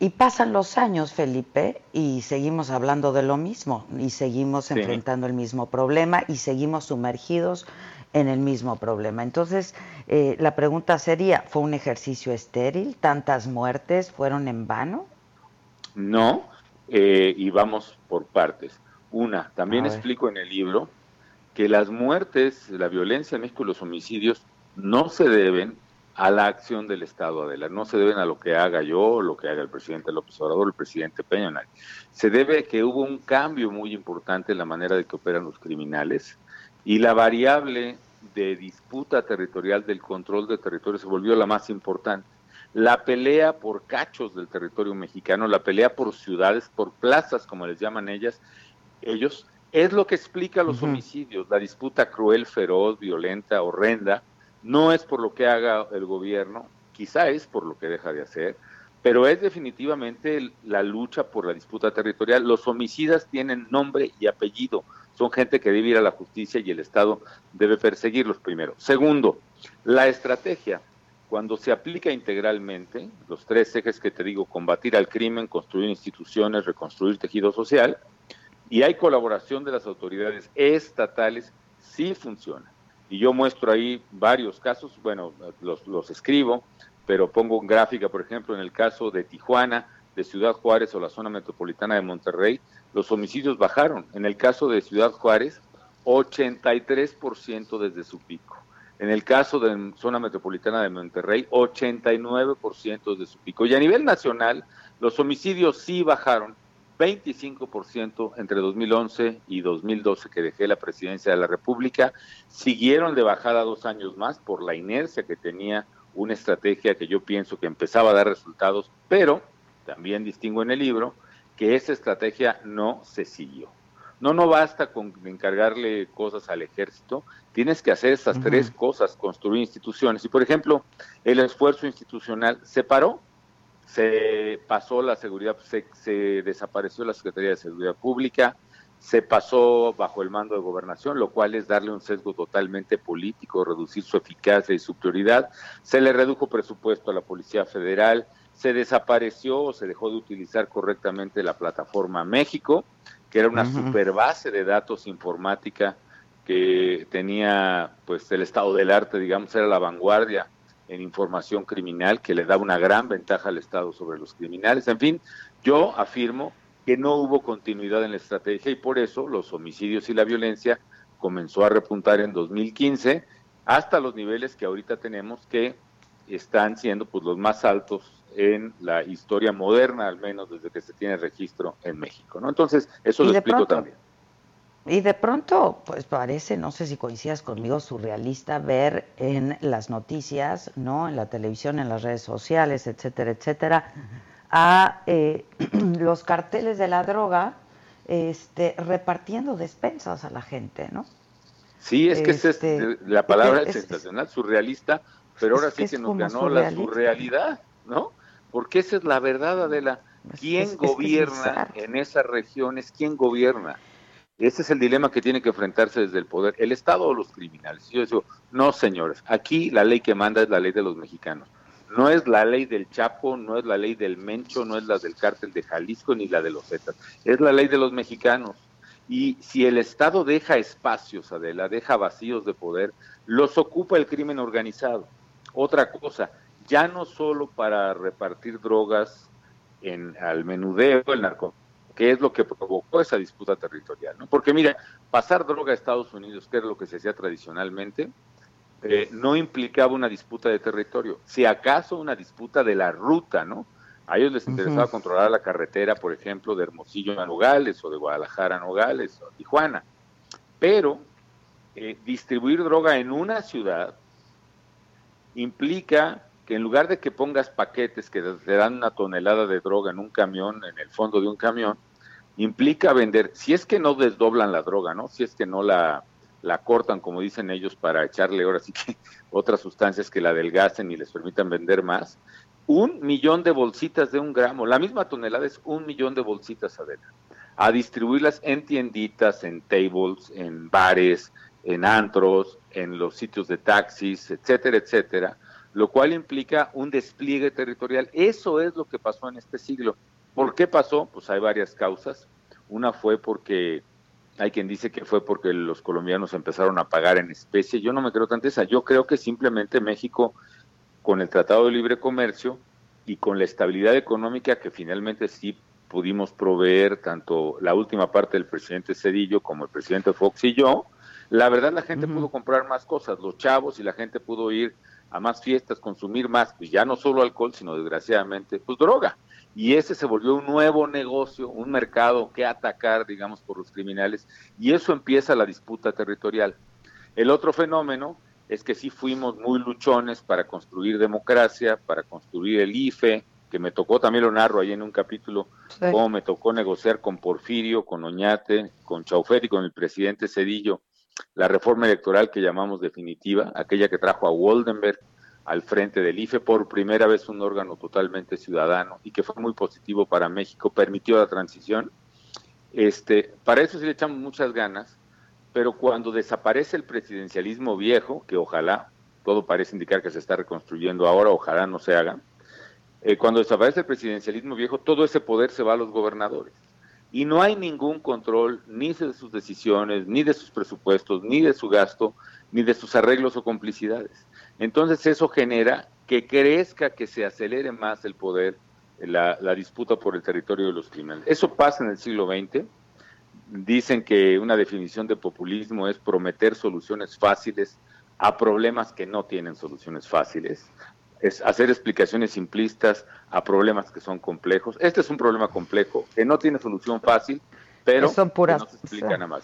Y pasan los años, Felipe, y seguimos hablando de lo mismo, y seguimos Sí. enfrentando el mismo problema, y seguimos sumergidos en el mismo problema. Entonces, eh, la pregunta sería, ¿fue un ejercicio estéril? ¿Tantas muertes fueron en vano? No, eh, y vamos por partes. Una, también explico en el libro que las muertes, la violencia en México y los homicidios no se deben a la acción del Estado, Adela, no se deben a lo que haga yo, lo que haga el presidente López Obrador, el presidente Peña, nadie. Se debe a que hubo un cambio muy importante en la manera de que operan los criminales y la variable de disputa territorial del control de territorio se volvió la más importante. La pelea por cachos del territorio mexicano, la pelea por ciudades, por plazas, como les llaman ellas, ellos, es lo que explica los homicidios, la disputa cruel, feroz, violenta, horrenda, no es por lo que haga el gobierno, quizá es por lo que deja de hacer, pero es definitivamente la lucha por la disputa territorial. Los homicidas tienen nombre y apellido, son gente que debe ir a la justicia y el Estado debe perseguirlos primero. Segundo, la estrategia, cuando se aplica integralmente, los tres ejes que te digo, combatir al crimen, construir instituciones, reconstruir tejido social, y hay colaboración de las autoridades estatales, sí funciona. Y yo muestro ahí varios casos, bueno, los, los escribo, pero pongo gráfica, por ejemplo, en el caso de Tijuana, de Ciudad Juárez o la zona metropolitana de Monterrey, los homicidios bajaron. En el caso de Ciudad Juárez, 83% desde su pico. En el caso de zona metropolitana de Monterrey, 89% desde su pico. Y a nivel nacional, los homicidios sí bajaron 25% entre 2011 y 2012 que dejé la presidencia de la República. Siguieron de bajada dos años más por la inercia que tenía una estrategia que yo pienso que empezaba a dar resultados, pero también distingo en el libro que esa estrategia no se siguió. No, no basta con encargarle cosas al ejército, tienes que hacer estas tres cosas, construir instituciones. Y por ejemplo, el esfuerzo institucional se paró, se pasó la seguridad, se, se desapareció la Secretaría de Seguridad Pública, se pasó bajo el mando de gobernación, lo cual es darle un sesgo totalmente político, reducir su eficacia y su prioridad. Se le redujo presupuesto a la Policía Federal, se desapareció o se dejó de utilizar correctamente la plataforma México, que era una super base de datos informática que tenía pues el estado del arte, digamos, era la vanguardia en información criminal que le da una gran ventaja al Estado sobre los criminales. En fin, yo afirmo que no hubo continuidad en la estrategia y por eso los homicidios y la violencia comenzó a repuntar en 2015 hasta los niveles que ahorita tenemos que están siendo pues los más altos en la historia moderna, al menos desde que se tiene registro en México, ¿no? Entonces, eso lo explico pronto- también. Y de pronto, pues parece, no sé si coincidas conmigo, surrealista ver en las noticias, ¿no? En la televisión, en las redes sociales, etcétera, etcétera, a eh, los carteles de la droga este, repartiendo despensas a la gente, ¿no? Sí, es que es Este, eh, la palabra es- es es- sensacional, surrealista, pero ahora es sí que que es nos ganó la surrealidad, ¿no? Porque esa es la verdad, Adela. ¿Quién es- es que es gobierna en esas regiones? ¿Quién gobierna? Ese es el dilema que tiene que enfrentarse desde el poder, el Estado o los criminales. Yo digo, no, señores, aquí la ley que manda es la ley de los mexicanos. No es la ley del Chapo, no es la ley del Mencho, no es la del cártel de Jalisco ni la de los Zetas. Es la ley de los mexicanos. Y si el Estado deja espacios, Adela, deja vacíos de poder, los ocupa el crimen organizado. Otra cosa, ya no solo para repartir drogas en, al menudeo, el narco, que es lo que provocó esa disputa territorial, ¿no? Porque mira, pasar droga a Estados Unidos, que era lo que se hacía tradicionalmente, eh, no implicaba una disputa de territorio, si acaso una disputa de la ruta, ¿no? A ellos les interesaba controlar la carretera, por ejemplo, de Hermosillo a Nogales o de Guadalajara a Nogales o a Tijuana. Pero eh, distribuir droga en una ciudad implica que en lugar de que pongas paquetes que te dan una tonelada de droga en un camión, en el fondo de un camión, implica vender, si es que no desdoblan la droga, ¿no? Si es que no la, la cortan, como dicen ellos, para echarle ahora sí que otras sustancias que la adelgacen y les permitan vender más, un millón de bolsitas de un gramo, la misma tonelada es un millón de bolsitas adentro, a distribuirlas en tienditas, en tables, en bares, en antros, en los sitios de taxis, etcétera, etcétera, lo cual implica un despliegue territorial. Eso es lo que pasó en este siglo. ¿Por qué pasó? Pues hay varias causas. Una fue porque hay quien dice que fue porque los colombianos empezaron a pagar en especie. Yo no me creo tanto esa. Yo creo que simplemente México, con el Tratado de Libre Comercio y con la estabilidad económica que finalmente sí pudimos proveer, tanto la última parte del presidente Cedillo como el presidente Fox y yo, la verdad la gente pudo comprar más cosas, los chavos y la gente pudo ir a más fiestas, consumir más, pues ya no solo alcohol, sino desgraciadamente, pues droga. Y ese se volvió un nuevo negocio, un mercado que atacar, digamos, por los criminales, y eso empieza la disputa territorial. El otro fenómeno es que sí fuimos muy luchones para construir democracia, para construir el IFE, que me tocó, también lo narro ahí en un capítulo, Sí. cómo me tocó negociar con Porfirio, con Oñate, con Chaufer y con el presidente Cedillo la reforma electoral que llamamos definitiva, aquella que trajo a Woldenberg al frente del IFE, por primera vez un órgano totalmente ciudadano y que fue muy positivo para México, permitió la transición. Este, para eso sí le echamos muchas ganas, pero cuando desaparece el presidencialismo viejo, que ojalá, todo parece indicar que se está reconstruyendo ahora, ojalá no se haga, eh, cuando desaparece el presidencialismo viejo, todo ese poder se va a los gobernadores. Y no hay ningún control ni de sus decisiones, ni de sus presupuestos, ni de su gasto, ni de sus arreglos o complicidades. Entonces eso genera que crezca, que se acelere más el poder, la, disputa por el territorio de los criminales. Eso pasa en el siglo XX. Dicen que una definición de populismo es prometer soluciones fáciles a problemas que no tienen soluciones fáciles es hacer explicaciones simplistas a problemas que son complejos. Este es un problema complejo que no tiene solución fácil, pero Son puras- que no se explica nada más.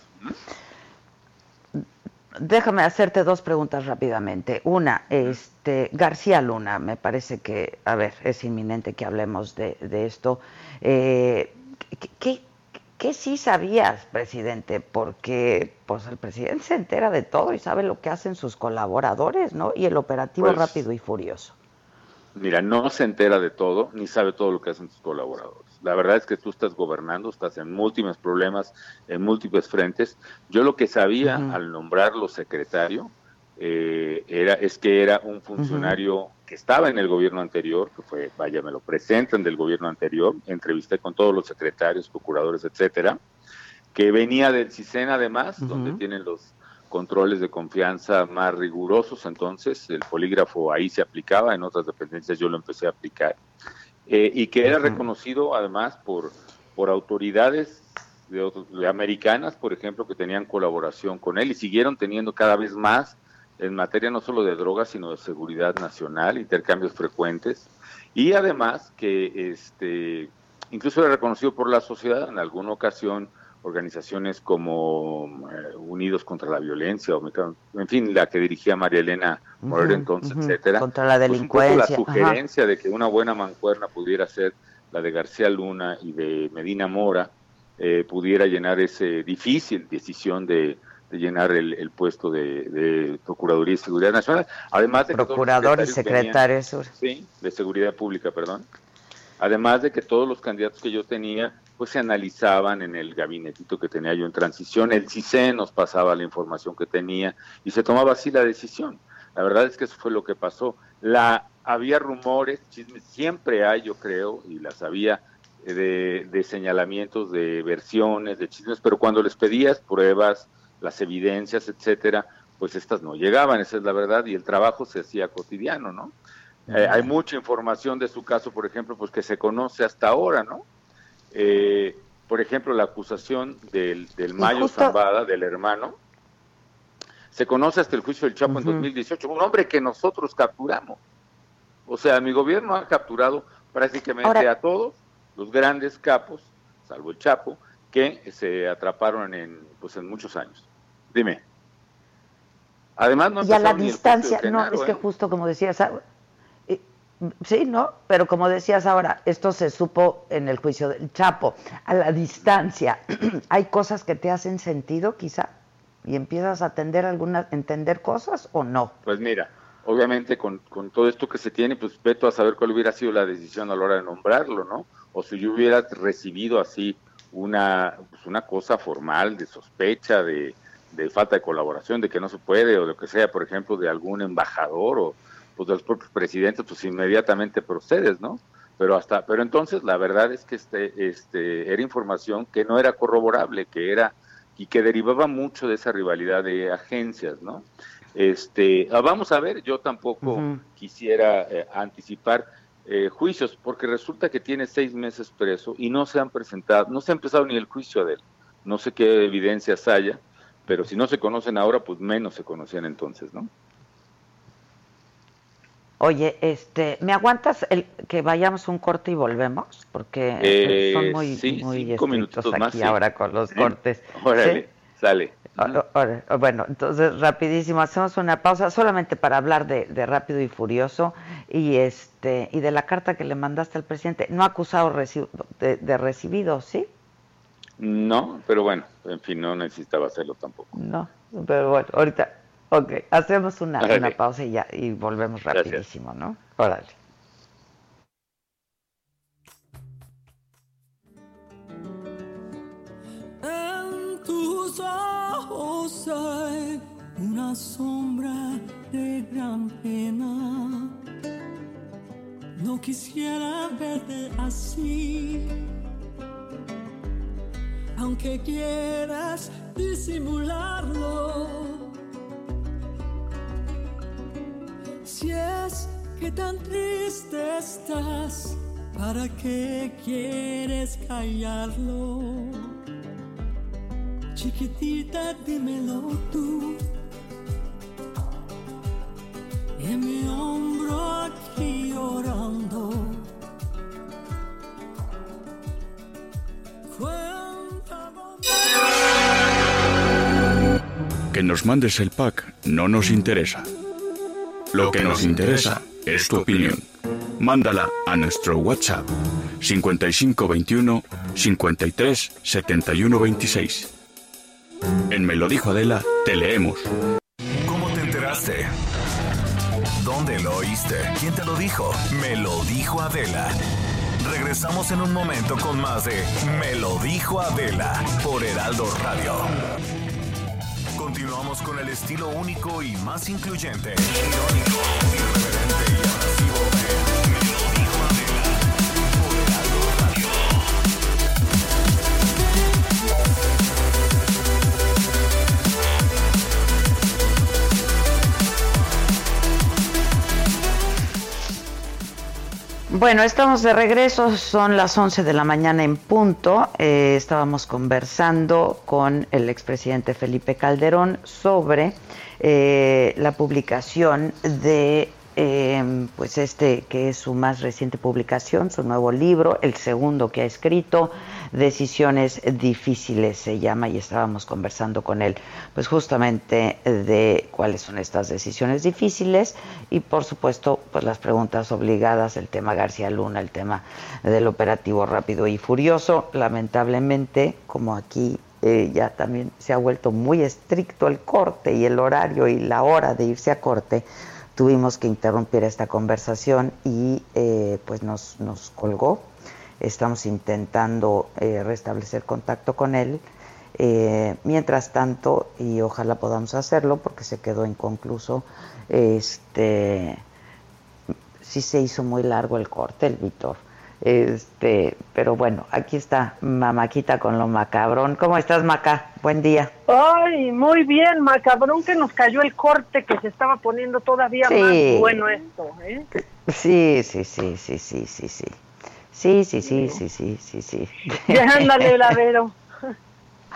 Déjame hacerte dos preguntas rápidamente. Una, este, García Luna, me parece que, a ver, es inminente que hablemos de, de esto. Eh, ¿qué, qué- ¿Qué sí sabías, presidente? Porque pues el presidente se entera de todo y sabe lo que hacen sus colaboradores, ¿no? Y el operativo Pues, rápido y furioso. Mira, no se entera de todo, ni sabe todo lo que hacen sus colaboradores. La verdad es que tú estás gobernando, estás en múltiples problemas, en múltiples frentes. Yo lo que sabía al nombrarlo secretario eh, era es que era un funcionario que estaba en el gobierno anterior, que fue, vaya, me lo presentan del gobierno anterior, entrevisté con todos los secretarios, procuradores, etcétera, que venía del CISEN además, donde tienen los controles de confianza más rigurosos, entonces el polígrafo ahí se aplicaba, en otras dependencias yo lo empecé a aplicar, eh, y que era reconocido además por, por autoridades de, otros- de americanas, por ejemplo, que tenían colaboración con él y siguieron teniendo cada vez más en materia no solo de drogas, sino de seguridad nacional, intercambios frecuentes, y además que este, incluso era reconocido por la sociedad en alguna ocasión organizaciones como eh, Unidos contra la Violencia, o en fin, la que dirigía María Elena Morero Ujú, entonces, etcétera. contra la Pues un poco delincuencia, la ajá. sugerencia de que una buena mancuerna pudiera ser la de García Luna y de Medina Mora, eh, pudiera llenar ese difícil decisión de, de llenar el, el puesto de, de Procuraduría y Seguridad Nacional. Además de que Procurador y venían- secretario. Sí, de Seguridad Pública, perdón. Además de que todos los candidatos que yo tenía, pues se analizaban en el gabinetito que tenía yo en transición. El CICE nos pasaba la información que tenía y se tomaba así la decisión. La verdad es que eso fue lo que pasó. La había rumores, chismes, siempre hay, yo creo, y las había eh, de, de señalamientos, de versiones, de chismes, pero cuando les pedías pruebas, las evidencias, etcétera, pues estas no llegaban, esa es la verdad, y el trabajo se hacía cotidiano, ¿no? Eh, hay mucha información de su caso, por ejemplo, pues que se conoce hasta ahora, ¿no? Eh, por ejemplo, la acusación del, del Mayo justo- Zambada, del hermano, se conoce hasta el juicio del Chapo en Ujú. 2018, un hombre que nosotros capturamos. O sea, mi gobierno ha capturado prácticamente Ahora- a todos los grandes capos, salvo el Chapo, que se atraparon en, pues, en muchos años. Dime. Además, no y a la distancia, no, es que ¿eh? justo como decías, sí, ¿no? Pero como decías ahora, esto se supo en el juicio del Chapo. A la distancia, ¿hay cosas que te hacen sentido quizá? ¿Y empiezas a atender algunas, entender cosas o no? Pues mira, obviamente con, con todo esto que se tiene, pues veto a saber cuál hubiera sido la decisión a la hora de nombrarlo, ¿no? O si yo hubiera recibido así una, pues una cosa formal de sospecha, de, de falta de colaboración, de que no se puede, o lo que sea, por ejemplo, de algún embajador o pues, de los propios presidentes, pues inmediatamente procedes, ¿no? Pero hasta, pero entonces la verdad es que este, este, era información que no era corroborable, que era y que derivaba mucho de esa rivalidad de agencias, ¿no? Este, ah, vamos a ver, yo tampoco quisiera eh, anticipar eh, juicios, porque resulta que tiene seis meses preso y no se han presentado, no se ha empezado ni el juicio de él. No sé qué evidencias haya, pero si no se conocen ahora, pues menos se conocían entonces, ¿no? Oye, este, ¿me aguantas el que vayamos un corte y volvemos? Porque Eh, son muy, sí, muy cinco minutitos aquí más, sí. ahora con los ¿Eh? cortes. Órale, ¿Sí? sale. Bueno, entonces rapidísimo, hacemos una pausa solamente para hablar de, de Rápido y Furioso y este y de la carta que le mandaste al presidente. No ha acusado reci- de, de recibido, ¿sí? No, pero bueno, en fin, no necesitaba hacerlo tampoco. No, pero bueno, ahorita, ok, hacemos una, Órale. una pausa y ya y volvemos Gracias. rapidísimo, ¿no? Órale. En tus ojos hay una sombra de gran pena. No quisiera verte así. Aunque quieras disimularlo. Que tan triste estás, ¿para qué quieres callarlo? Chiquitita, dímelo tú. En mi hombro aquí llorando. Que nos mandes el pack no nos interesa. Lo que nos interesa es tu opinión. mándala a nuestro WhatsApp 5521 53 71 26. En Me lo dijo Adela, te leemos. ¿Cómo te enteraste? ¿Dónde lo oíste? ¿Quién te lo dijo? Me lo dijo Adela. Regresamos en un momento con más de Me lo dijo Adela por Heraldo Radio. Continuamos con el estilo único y más incluyente, irónico, irreverente Bueno, estamos de regreso, son las 11 de la mañana en punto. Eh, estábamos conversando con el expresidente Felipe Calderón sobre eh, la publicación de, eh, pues este que es su más reciente publicación, su nuevo libro, el segundo que ha escrito, Decisiones Difíciles se llama, y estábamos conversando con él, pues justamente de cuáles son estas decisiones difíciles y por supuesto, pues las preguntas obligadas, el tema García Luna, el tema del operativo rápido y furioso, lamentablemente, como aquí eh, ya también se ha vuelto muy estricto el corte y el horario y la hora de irse a corte, tuvimos que interrumpir esta conversación y eh, pues nos, nos colgó. Estamos intentando eh, restablecer contacto con él. Eh, mientras tanto, y ojalá podamos hacerlo porque se quedó inconcluso, este, sí se hizo muy largo el corte, el Víctor. Este, pero bueno, aquí está Mamáquita con lo macabrón. ¿Cómo estás, Maca? Buen día. Ay, muy bien, macabrón que nos cayó el corte que se estaba poniendo todavía Sí. más bueno esto, ¿eh? Sí, sí, sí, sí, sí, sí, sí. Sí, sí, sí, sí, sí, sí, sí. Ya ándale, Lavero.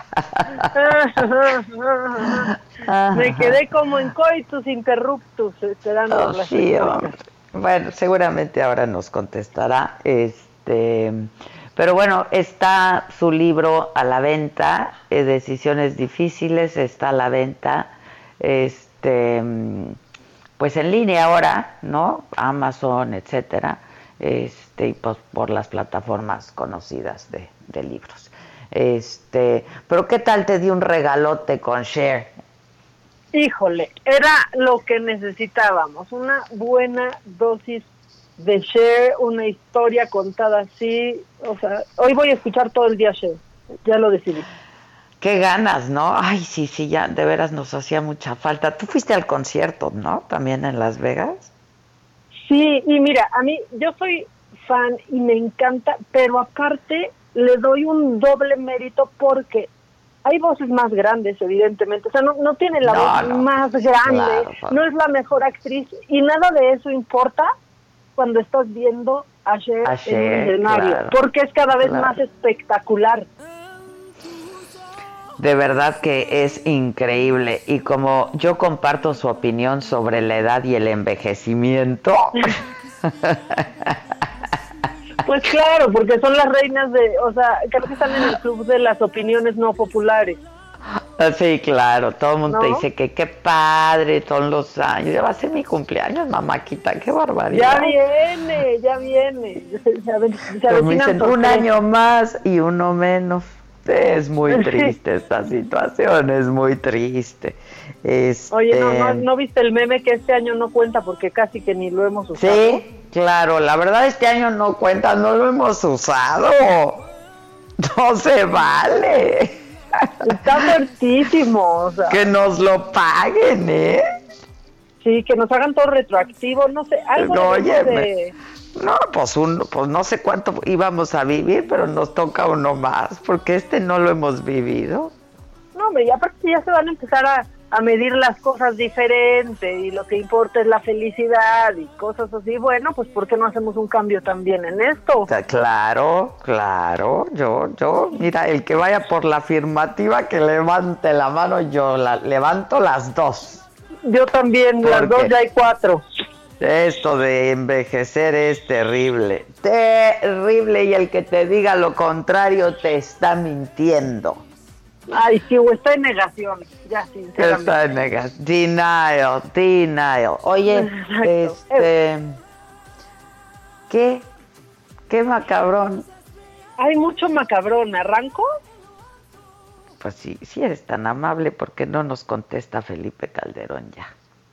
Me quedé como en coitus interruptus esperando Oh, las sí, hombre. Bueno, seguramente ahora nos contestará. Este, pero bueno, está su libro a la venta, eh, Decisiones difíciles, está a la venta, este, pues en línea ahora, ¿no? Amazon, etcétera, este, y pues por las plataformas conocidas de, de libros. Este, pero ¿qué tal te di un regalote con Share? Híjole, era lo que necesitábamos, una buena dosis de share, una historia contada así, o sea, hoy voy a escuchar todo el día share, ya lo decidí. Qué ganas, ¿no? Ay, sí, sí, ya de veras nos hacía mucha falta. Tú fuiste al concierto, ¿no? También en Las Vegas. Sí, y mira, a mí yo soy fan y me encanta, pero aparte le doy un doble mérito porque hay voces más grandes, evidentemente. O sea, no, no tiene la No, voz no, más grande, claro, no es la mejor actriz y nada de eso importa cuando estás viendo a Cher, A en un escenario, claro, porque es cada vez claro. más espectacular. De verdad que es increíble. Y como yo comparto su opinión sobre la edad y el envejecimiento, Pues claro, porque son las reinas de, o sea, creo que están en el club de las opiniones no populares. sí, claro, todo el mundo te dice que qué padre, todos los años. Ya va a ser mi cumpleaños, mamáquita, qué barbaridad. Ya viene, ya viene. Se, aven- se Pues me avecinan dicen un año más y uno menos. Es muy triste esta situación, es muy triste. Este, Oye, no, no, ¿no viste el meme que este año no cuenta porque casi que ni lo hemos usado? Sí, claro, la verdad este año no cuenta, no lo hemos usado. No se vale. Está fuertísimo, o sea, Que nos lo paguen, ¿eh? sí, que nos hagan todo retroactivo, no sé, algo No, de... No, pues, un, pues no sé cuánto íbamos a vivir, pero nos toca uno más, porque este no lo hemos vivido. No, hombre, y aparte ya se van a empezar a, a medir las cosas diferente y lo que importa es la felicidad y cosas así. Bueno, pues ¿por qué no hacemos un cambio también en esto? O sea, claro, claro, yo, yo, mira, el que vaya por la afirmativa que levante la mano, yo la levanto las dos. Yo también, las ¿Por dos ya hay cuatro. Esto de envejecer es terrible, terrible y el que te diga lo contrario te está mintiendo. Ay, sí, o está en negación, ya sinceramente. Está en negas- Denial, denial. Oye, Exacto. este, ¿Qué? ¿Qué macabrón? Hay mucho macabrón. ¿Arranco? Pues sí, si eres tan amable, ¿por qué no nos contesta Felipe Calderón ya?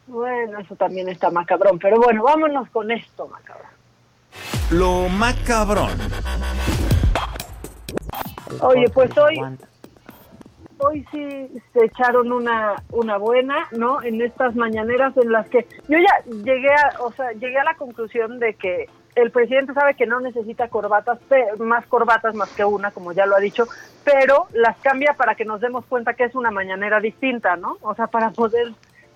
Bueno, eso también está macabrón. Pero bueno, vámonos con esto, macabrón. Lo macabrón. Oye, pues hoy, hoy sí se echaron una, una buena, ¿no? En estas mañaneras en las que yo ya llegué a, o sea, llegué a la conclusión de que el presidente sabe que no necesita corbatas, pe- más corbatas más que una, como ya lo ha dicho, pero las cambia para que nos demos cuenta que es una mañanera distinta, ¿no? O sea, para poder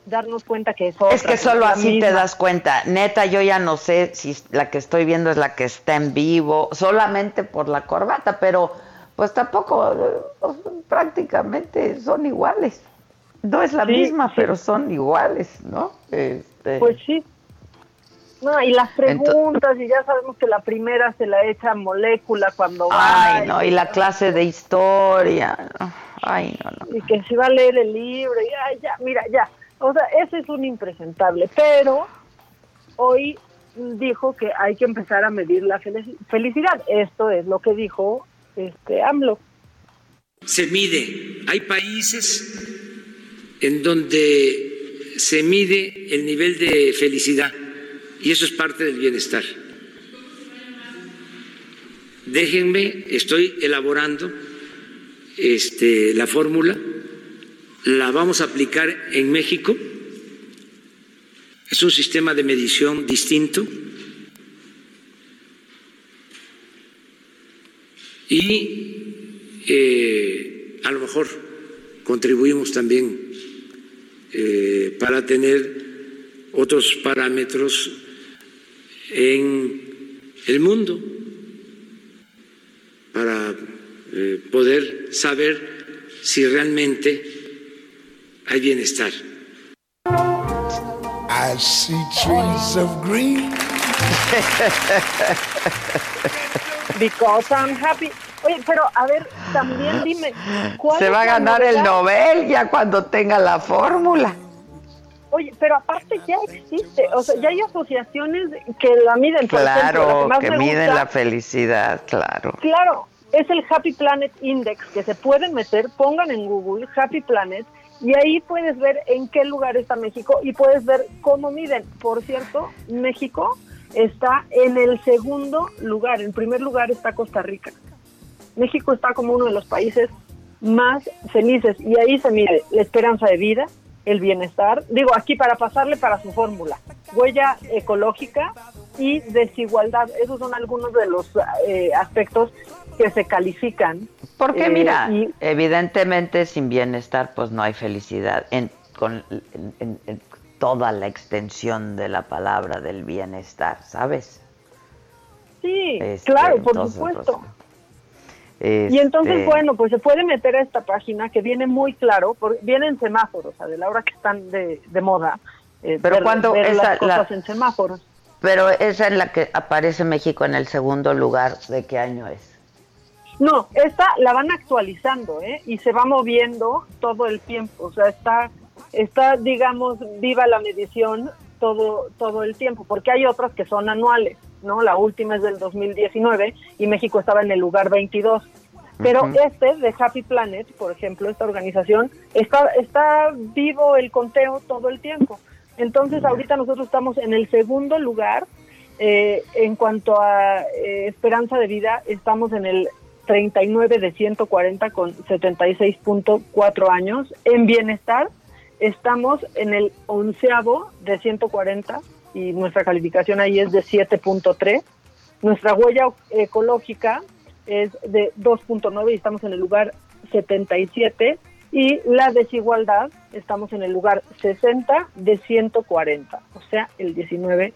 darnos cuenta que es otra. Es que solo así te das cuenta. Neta, yo ya no sé si la que estoy viendo es la que está en vivo, solamente por la corbata, pero pues tampoco, prácticamente son iguales. No es la Sí, misma, sí. pero son iguales, ¿no? Este, Pues sí. No, y las preguntas, y ya sabemos que la primera se la echa molécula cuando va. Ay, no, y la clase de historia. Ay, no, no. y que si va a leer el libro, y ay, ya, mira, ya. O sea, ese es un impresentable, pero hoy dijo que hay que empezar a medir la felici- felicidad. Esto es lo que dijo este AMLO. se mide. Hay países en donde se mide el nivel de felicidad y eso es parte del bienestar. Déjenme, estoy elaborando este, la fórmula, la vamos a aplicar en México. Es un sistema de medición distinto y eh, a lo mejor contribuimos también eh, para tener otros parámetros en el mundo, para eh, poder saber si realmente hay bienestar. I see trees of green. Because I'm happy. Oye, pero a ver, también dime, ¿cuál Se va a ganar el novedad? Nobel ya cuando tenga la fórmula. Oye, pero aparte ya existe, o sea, ya hay asociaciones que la miden. Por ejemplo, Claro, más que me miden gusta- la felicidad, claro. Claro, es el Happy Planet Index que se pueden meter, pongan en Google Happy Planet y ahí puedes ver en qué lugar está México y puedes ver cómo miden. Por cierto, México está en el segundo lugar, en primer lugar está Costa Rica. México está como uno de los países más felices y ahí se mide la esperanza de vida, el bienestar, digo aquí para pasarle para su fórmula, huella ecológica y desigualdad. Esos son algunos de los eh, aspectos que se califican. Porque Eh, mira, y- evidentemente sin bienestar pues no hay felicidad en, con, en- en- en toda la extensión de la palabra del bienestar, ¿sabes? sí, Este, claro, por entonces, supuesto. pues, Y entonces, este, bueno, pues se puede meter a esta página que viene muy claro, porque vienen semáforos, a de la hora que están de, de moda. eh, Pero ver- cuando ver esa- las cosas la- en semáforos. Pero esa en la que aparece México en el segundo lugar, ¿de qué año es? No, esta la van actualizando, ¿eh? Y se va moviendo todo el tiempo. O sea, está, está, digamos, viva la medición todo, todo el tiempo, porque hay otras que son anuales, ¿no? La última es del 2019 y México estaba en el lugar 22. Pero este de Happy Planet, por ejemplo, esta organización, está, está vivo el conteo todo el tiempo. Entonces, ahorita nosotros estamos en el segundo lugar eh, en cuanto a eh, esperanza de vida, estamos en el 39 de 140 con 76.4 años. En bienestar, estamos en el onceavo de 140 y nuestra calificación ahí es de 7.3. Nuestra huella ecológica es de 2.9 y estamos en el lugar 77. Y la desigualdad, estamos en el lugar 60 de 140, o sea, el 19%.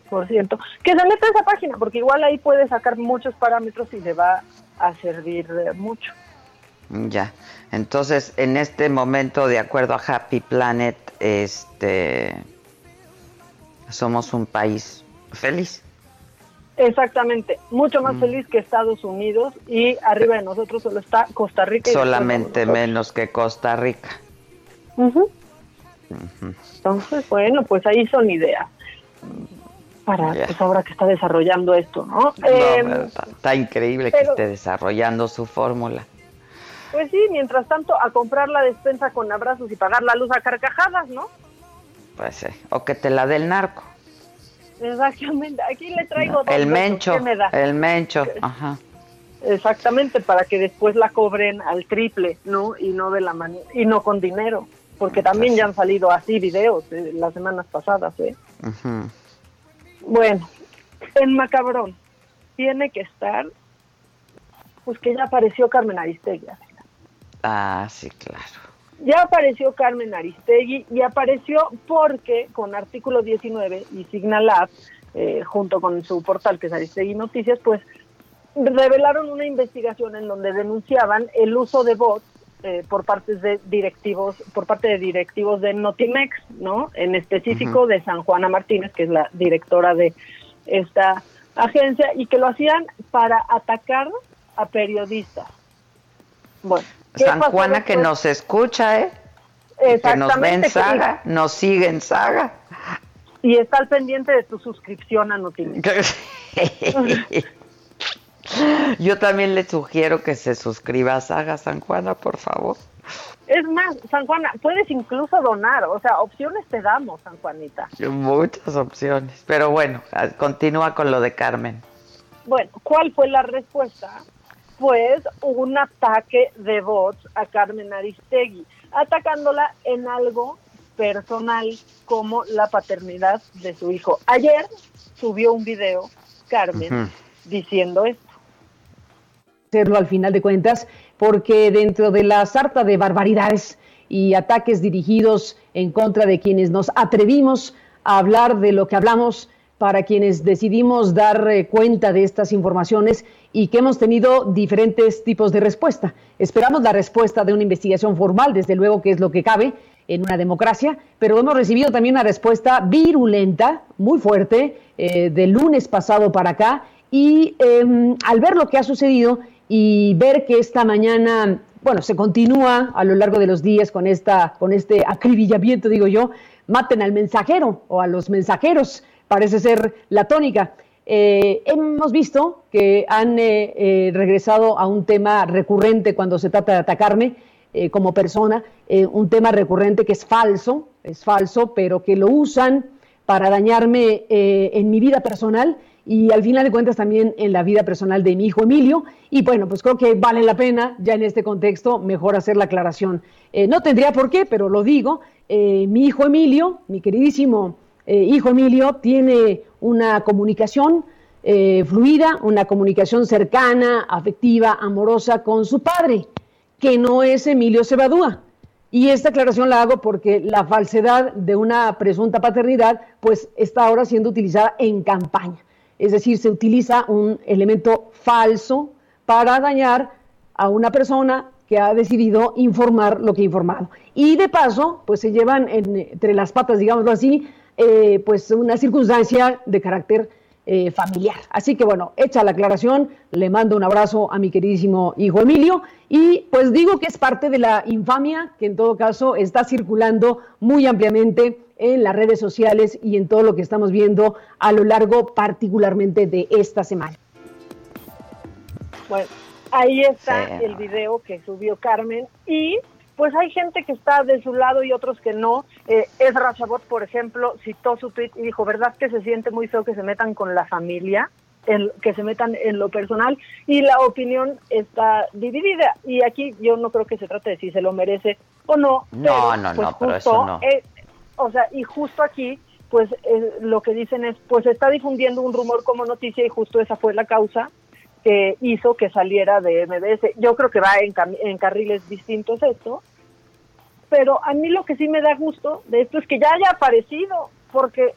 Que se meta esa página, porque igual ahí puede sacar muchos parámetros y le va a servir mucho. Ya. Entonces, en este momento, de acuerdo a Happy Planet, este somos un país feliz. Exactamente, mucho más Mm. feliz que Estados Unidos y arriba de nosotros solo está Costa Rica. y Solamente menos que Costa Rica. Entonces, bueno, pues ahí son ideas. Para pues ahora que está desarrollando esto, ¿no? No, Em, está, está increíble que esté desarrollando su fórmula. Pues sí, mientras tanto, a comprar la despensa con abrazos y pagar la luz a carcajadas, ¿no? Pues sí. O que te la dé el narco. Exactamente. Aquí le traigo dos el mencho. ¿Qué me da? El mencho. Ajá. Exactamente, para que después la cobren al triple, ¿no? Y no de la man- y no con dinero, porque también ya han salido así videos de las semanas pasadas, ¿eh? Ujú. Bueno, en Macabrón tiene que estar, pues que ya apareció Carmen Aristegui. Ah, sí, claro. Ya apareció Carmen Aristegui y apareció porque con artículo 19 y Signalab, eh, junto con su portal que es Aristegui Noticias, pues revelaron una investigación en donde denunciaban el uso de bots eh, por partes de directivos, por parte de directivos de Notimex, ¿no? En específico de San Juana Martínez, que es la directora de esta agencia, y que lo hacían para atacar a periodistas. Bueno, ¿qué San Juana que nos escucha, ¿eh? Que nos ve en Exactamente, que- saga, nos sigue en saga. Y está al pendiente de tu suscripción a Notimex. Yo también le sugiero que se suscriba a Saga San Juana, por favor. Es más, San Juana, puedes incluso donar, o sea, opciones te damos, San Juanita. Muchas opciones. Pero bueno, continúa con lo de Carmen. Bueno, ¿cuál fue la respuesta? Pues un ataque de bots a Carmen Aristegui, atacándola en algo personal como la paternidad de su hijo. Ayer subió un video Carmen diciendo esto. Hacerlo al final de cuentas, porque dentro de la sarta de barbaridades y ataques dirigidos en contra de quienes nos atrevimos a hablar de lo que hablamos, para quienes decidimos dar eh, cuenta de estas informaciones y que hemos tenido diferentes tipos de respuesta. Esperamos la respuesta de una investigación formal, desde luego que es lo que cabe en una democracia, pero hemos recibido también una respuesta virulenta, muy fuerte, eh, del lunes pasado para acá, y eh, al ver lo que ha sucedido y ver que esta mañana, bueno, se continúa a lo largo de los días con, esta, con este acribillamiento, digo yo, maten al mensajero o a los mensajeros, parece ser la tónica. Eh, hemos visto que han eh, eh, regresado a un tema recurrente cuando se trata de atacarme eh, como persona, un tema recurrente que es falso, es falso, pero que lo usan para dañarme en mi vida personal y al final de cuentas también en la vida personal de mi hijo Emilio. Y bueno, pues creo que vale la pena ya en este contexto mejor hacer la aclaración. Eh, no tendría por qué, pero lo digo, eh, mi hijo Emilio, mi queridísimo eh, hijo Emilio, tiene una comunicación eh, fluida, una comunicación cercana, afectiva, amorosa con su padre, que no es Emilio Cebadúa. Y esta aclaración la hago porque la falsedad de una presunta paternidad pues está ahora siendo utilizada en campaña. Es decir, se utiliza un elemento falso para dañar a una persona que ha decidido informar lo que ha informado. Y de paso, pues se llevan en- entre las patas, digámoslo así, eh, pues una circunstancia de carácter eh, familiar. Así que bueno, hecha la aclaración, le mando un abrazo a mi queridísimo hijo Emilio y pues digo que es parte de la infamia que en todo caso está circulando muy ampliamente en las redes sociales y en todo lo que estamos viendo a lo largo particularmente de esta semana. Bueno, ahí está Sí. el video que subió Carmen y pues hay gente que está de su lado y otros que no. Eh, Ezra Chabot, por ejemplo, citó su tweet y dijo, ¿verdad que se siente muy feo que se metan con la familia? en- que se metan en lo personal y la opinión está dividida y aquí yo no creo que se trate de si se lo merece o no No, pero, no, pues, no, pero justo, eso no. eh, o sea y justo aquí pues eh, lo que dicen es pues está difundiendo un rumor como noticia y justo esa fue la causa que hizo que saliera de MBS. Yo creo que va en, en carriles distintos esto, pero a mí lo que sí me da gusto de esto es que ya haya aparecido, porque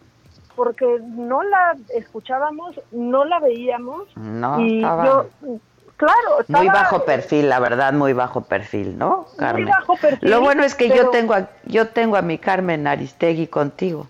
porque no la escuchábamos, no la veíamos No, y estaba yo claro, estaba muy bajo perfil, la verdad, muy bajo perfil, ¿no, Carmen? bajo perfil, Lo bueno es que yo tengo a, yo tengo a mi Carmen Aristegui contigo.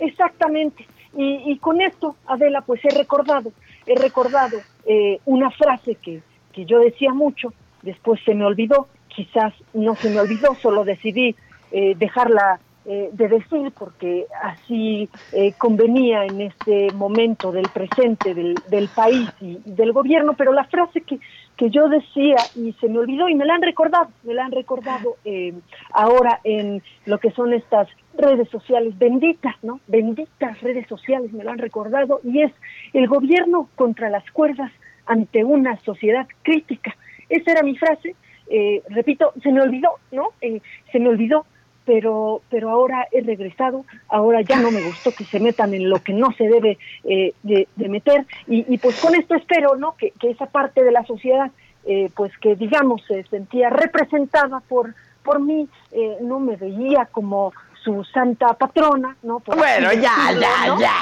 Exactamente. Y, y con esto, Adela, pues he recordado, he recordado eh, una frase que, que yo decía mucho, después se me olvidó, quizás no se me olvidó, solo decidí eh, dejarla eh, de decir porque así eh, convenía en este momento del presente del, del país y, del gobierno, pero la frase que, que yo decía y se me olvidó y me la han recordado, me la han recordado eh, ahora en lo que son estas redes sociales benditas, ¿no? Benditas redes sociales me lo han recordado y es el gobierno contra las cuerdas ante una sociedad crítica. Esa era mi frase, eh, repito, se me olvidó, ¿no? Eh, se me olvidó, pero, pero ahora he regresado, ahora ya no me gustó que se metan en lo que no se debe eh, de, de meter y, y pues con esto espero, ¿no? Que, que esa parte de la sociedad, eh, pues que digamos se sentía representada por, por mí, eh, no me veía como su santa patrona, ¿no? Por Bueno, ya, decirlo, ya, ¿no? ya.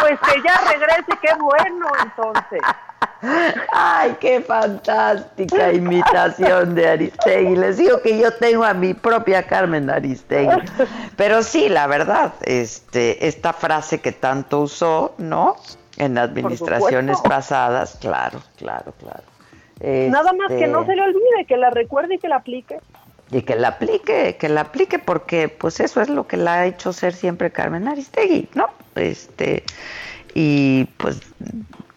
Pues que ya regrese, qué bueno entonces. Ay, qué fantástica imitación de Aristegui. Les digo que yo tengo a mi propia Carmen Aristegui. Pero sí, la verdad, este, esta frase que tanto usó, ¿no? En administraciones pasadas, claro, claro, claro. Nada más que Este, no se le olvide, que la recuerde y que la aplique. Y que la aplique, que la aplique, porque pues eso es lo que la ha hecho ser siempre Carmen Aristegui, ¿no? Este, y pues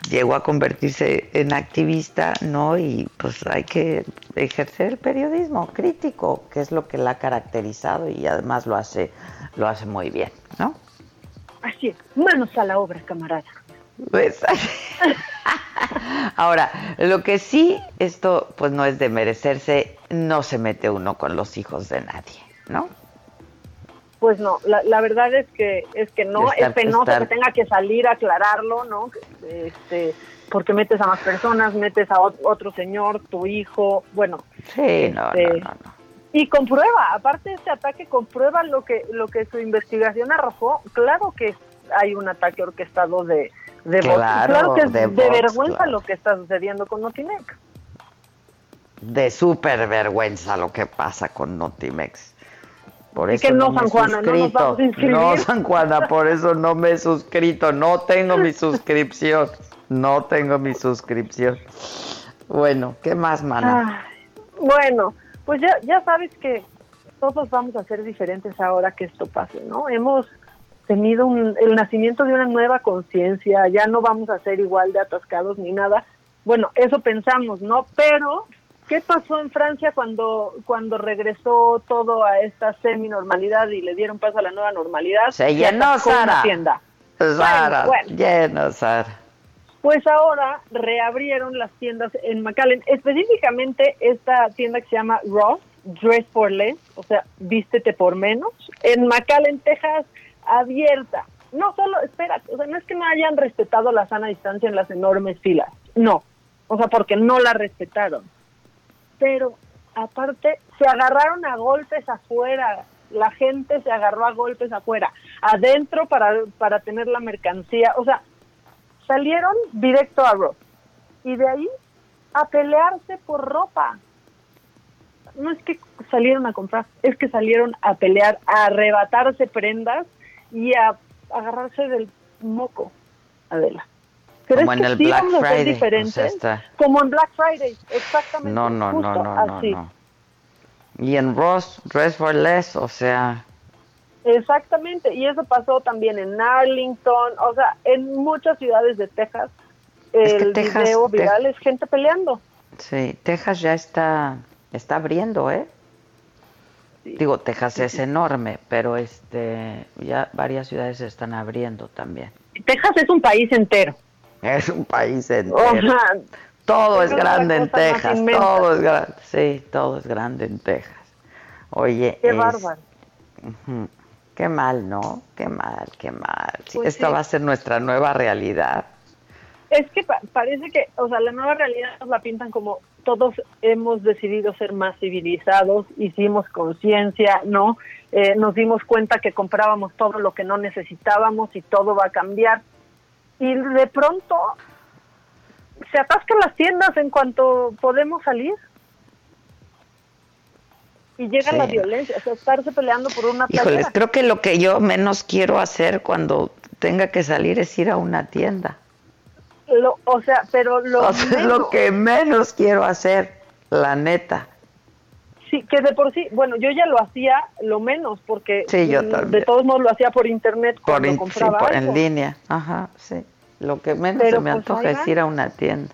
llegó a convertirse en activista, ¿no? Y pues hay que ejercer el periodismo crítico, que es lo que la ha caracterizado y además lo hace, lo hace muy bien, ¿no? Así es, manos a la obra, camarada. Pues, ahora, lo que sí, esto pues no es de merecerse, no se mete uno con los hijos de nadie, ¿no? Pues no, la, la verdad es que es que no, Estar- es penoso estar- que tenga que salir a aclararlo, ¿no? Este, porque metes a más personas, metes a ot- otro señor, tu hijo, bueno. Sí, no, este, no, no, no. Y comprueba, aparte de este ataque, comprueba lo que lo que su investigación arrojó. Claro que hay un ataque orquestado de, de. Claro, Claro que es de vergüenza claro. lo que está sucediendo con Notimex. De súper vergüenza lo que pasa con Notimex. Por Y eso que no, San Juana, no nos vamos a inscribir. No, San Juana, por eso no me he suscrito. No tengo mi suscripción. No tengo mi suscripción. Bueno, ¿qué más, mana? Bueno, pues ya, ya sabes que todos vamos a ser diferentes ahora que esto pase, ¿no? Hemos tenido un- el nacimiento de una nueva conciencia, ya no vamos a ser igual de atascados ni nada. Bueno, eso pensamos, ¿no? Pero, ¿qué pasó en Francia cuando, cuando regresó todo a esta semi-normalidad y le dieron paso a la nueva normalidad? Se llenó, Sara. tienda. Sara, bueno, bueno. lleno, Sara. Pues ahora reabrieron las tiendas en McAllen, específicamente esta tienda que se llama Ross, Dress for Less, o sea, vístete por menos, en McAllen, Texas, abierta. No solo, espera, o sea, no es que no hayan respetado la sana distancia en las enormes filas, no, o sea, porque no la respetaron. Pero aparte, se agarraron a golpes afuera, la gente se agarró a golpes afuera, adentro para, para tener la mercancía, o sea, salieron directo a Ross y de ahí a pelearse por ropa. No es que salieron a comprar, es que salieron a pelear, a arrebatarse prendas y a agarrarse del moco, Adela. ¿Crees Como en que el sí Black vamos a ser Friday, o diferentes? sea, está- Como en Black Friday, exactamente. No, no, no, justo no, no, así. no. Y en Ross, Dress for Less, o sea, Exactamente, y eso pasó también en Arlington, o sea, en muchas ciudades de Texas. Es que El Texas- video viral es gente peleando. sí, Texas ya está, está abriendo, ¿eh? Digo, Texas es enorme, pero este, ya varias ciudades se están abriendo también. Texas es un país entero. Es un país entero. O sea, todo es grande en Texas, todo es grande, sí, todo es grande en Texas. Oye, qué es- bárbaro. qué mal, ¿no? Qué mal, qué mal. Sí, Pues esta sí. va a ser nuestra nueva realidad. Es que pa- parece que, o sea, la nueva realidad nos la pintan como todos hemos decidido ser más civilizados, hicimos conciencia, ¿no? Eh, nos dimos cuenta que comprábamos todo lo que no necesitábamos y todo va a cambiar. Y de pronto se atascan las tiendas en cuanto podemos salir. Y llega Sí. la violencia, o sea, estarse peleando por una Híjoles, creo que lo que yo menos quiero hacer cuando tenga que salir es ir a una tienda. Lo- o sea, pero lo, O sea, es menos- lo que menos quiero hacer, la neta. sí, que de por sí, bueno, yo ya lo hacía lo menos porque Sí, yo mm, de todos modos lo hacía por internet Por cuando in- sí, compraba por- algo. en línea. Ajá, sí. Lo que menos Pero, se me pues, antoja es ir a una tienda.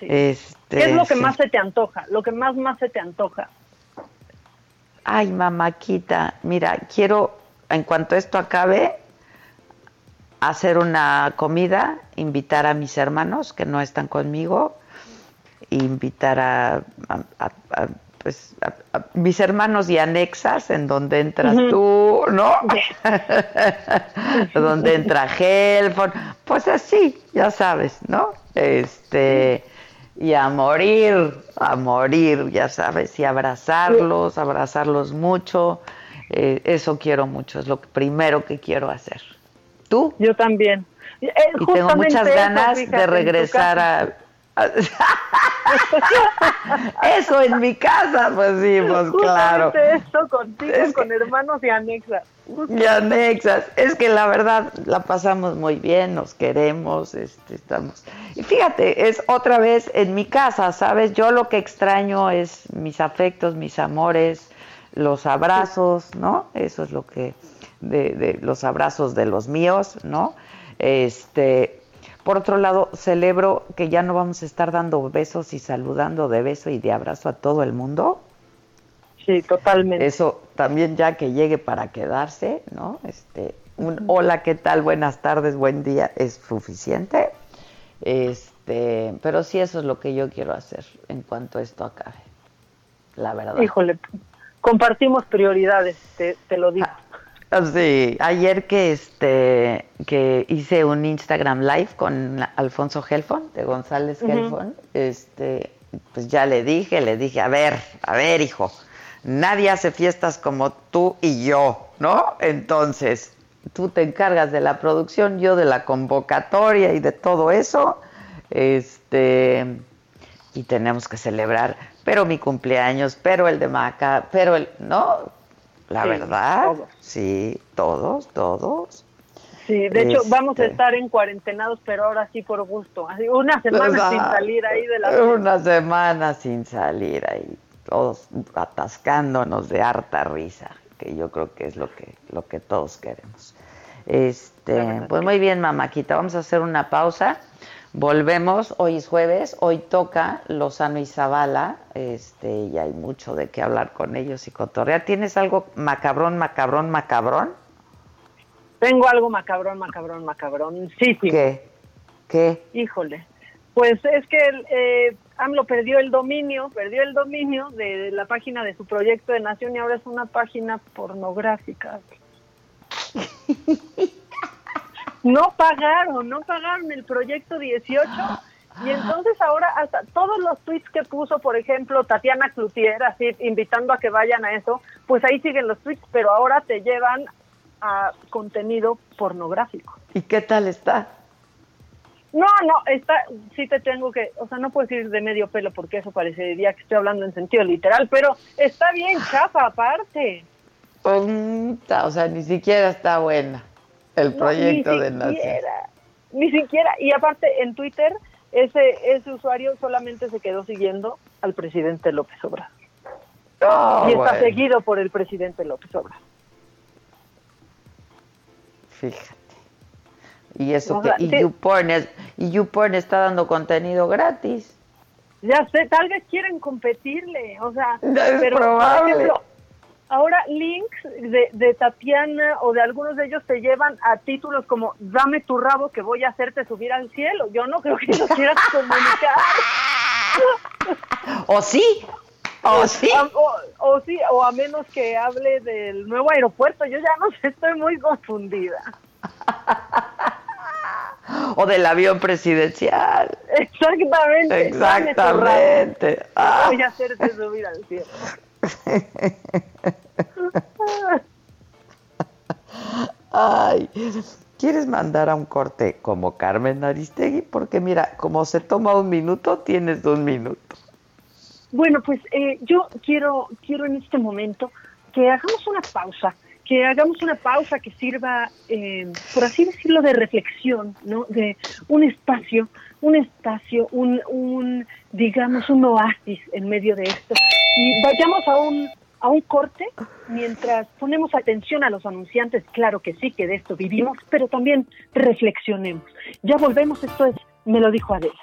Sí. Este, ¿Qué es lo que más se te antoja? Lo que más más se te antoja. Ay, mamáquita, mira, quiero, en cuanto esto acabe, hacer una comida, invitar a mis hermanos que no están conmigo, invitar a, a- a- a, pues, a- mis hermanos y anexas, en donde entras Ujú. tú, ¿no? donde entra Helfon, pues así, ya sabes, ¿no? Este, y a morir, a morir, ya sabes, y abrazarlos, abrazarlos mucho, eh, eso quiero mucho, es lo primero que quiero hacer. ¿Tú? Yo también. Eh, Y tengo muchas ganas de regresar a... Eso en mi casa, pues sí, pues claro. Justamente esto contigo, Es con hermanos y anexas. Y anexas. Es que la verdad la pasamos muy bien, nos queremos, este, estamos. Y fíjate, es otra vez en mi casa, ¿sabes? Yo lo que extraño es mis afectos, mis amores, los abrazos, ¿no? Eso es lo que de, de los abrazos de los míos, ¿no? Este, por otro lado, celebro que ya no vamos a estar dando besos y saludando de beso y de abrazo a todo el mundo. Sí, totalmente. Eso también ya que llegue para quedarse, ¿no? Este, un hola, ¿qué tal? Buenas tardes, buen día es suficiente. Este, pero sí eso es lo que yo quiero hacer en cuanto esto acabe. La verdad. Híjole, compartimos prioridades, te, te lo digo. Sí, ayer que este que hice un Instagram Live con Alfonso Helfon, de González Ujú. Helfon, este, pues ya le dije, le dije, a ver, a ver, hijo, nadie hace fiestas como tú y yo, ¿no? Entonces, tú te encargas de la producción, yo de la convocatoria y de todo eso, este, y tenemos que celebrar, pero mi cumpleaños, pero el de Maca, pero el, ¿no? La Sí, verdad, todos. sí, todos, todos. Sí, de hecho Este. vamos a estar en cuarentenados, pero ahora sí por gusto. Así, una semana ¿Verdad? sin salir ahí de la... Una semana sin salir ahí, todos atascándonos de harta risa, que yo creo que es lo que, lo que todos queremos. Este, pues muy bien, mamáquita, vamos a hacer una pausa. Volvemos, hoy es jueves, hoy toca Lozano y Zavala, este, y hay mucho de qué hablar con ellos y cotorrear. ¿Tienes algo macabrón, macabrón, macabrón? Tengo algo macabrón, macabrón, macabrón. Sí, sí. ¿Qué? ¿Qué? Híjole. Pues es que eh, AMLO perdió el dominio, perdió el dominio de la página de su proyecto de nación y ahora es una página pornográfica. No pagaron, no pagaron el proyecto 18 y entonces ahora hasta todos los tweets que puso, por ejemplo, Tatiana Cloutier, así invitando a que vayan a eso, pues ahí siguen los tweets, pero ahora te llevan a contenido pornográfico. ¿Y qué tal está? No, no, está, sí te tengo que, o sea, no puedes ir de medio pelo porque eso parecería que estoy hablando en sentido literal, pero está bien chafa aparte. Puta, o sea, ni siquiera está buena el proyecto de nación. siquiera, Ni siquiera, y aparte en Twitter, ese, ese usuario solamente se quedó siguiendo al presidente López Obrador. Ah, y está bueno. seguido por el presidente López Obrador. Fíjate. Y eso que y sí. YouPorn es- y YouPorn está dando contenido gratis. Ya sé, tal vez quieren competirle, o sea, Es pero probable. por ejemplo, ahora links de, de Tatiana o de algunos de ellos te llevan a títulos como dame tu rabo que voy a hacerte subir al cielo. Yo no creo que eso quieras comunicar. ¿O sí? ¿O sí? O, o sí, o a menos que hable del nuevo aeropuerto. Yo ya no sé, estoy muy confundida. O del avión presidencial. Exactamente. Exactamente. Ah. Voy a hacerte subir al cielo. Ay, ¿quieres mandar a un corte como Carmen Aristegui? Porque mira, como se toma un minuto, tienes un minuto. Bueno, pues eh, yo quiero, quiero en este momento que hagamos una pausa que hagamos una pausa que sirva, eh, por así decirlo, de reflexión, ¿no? De un espacio, un espacio, un, un, digamos, un oasis en medio de esto. Y vayamos a un, a un corte mientras ponemos atención a los anunciantes, claro que sí, que de esto vivimos, pero también reflexionemos. Ya volvemos, esto es, me lo dijo Adela.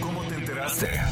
¿Cómo te enteraste?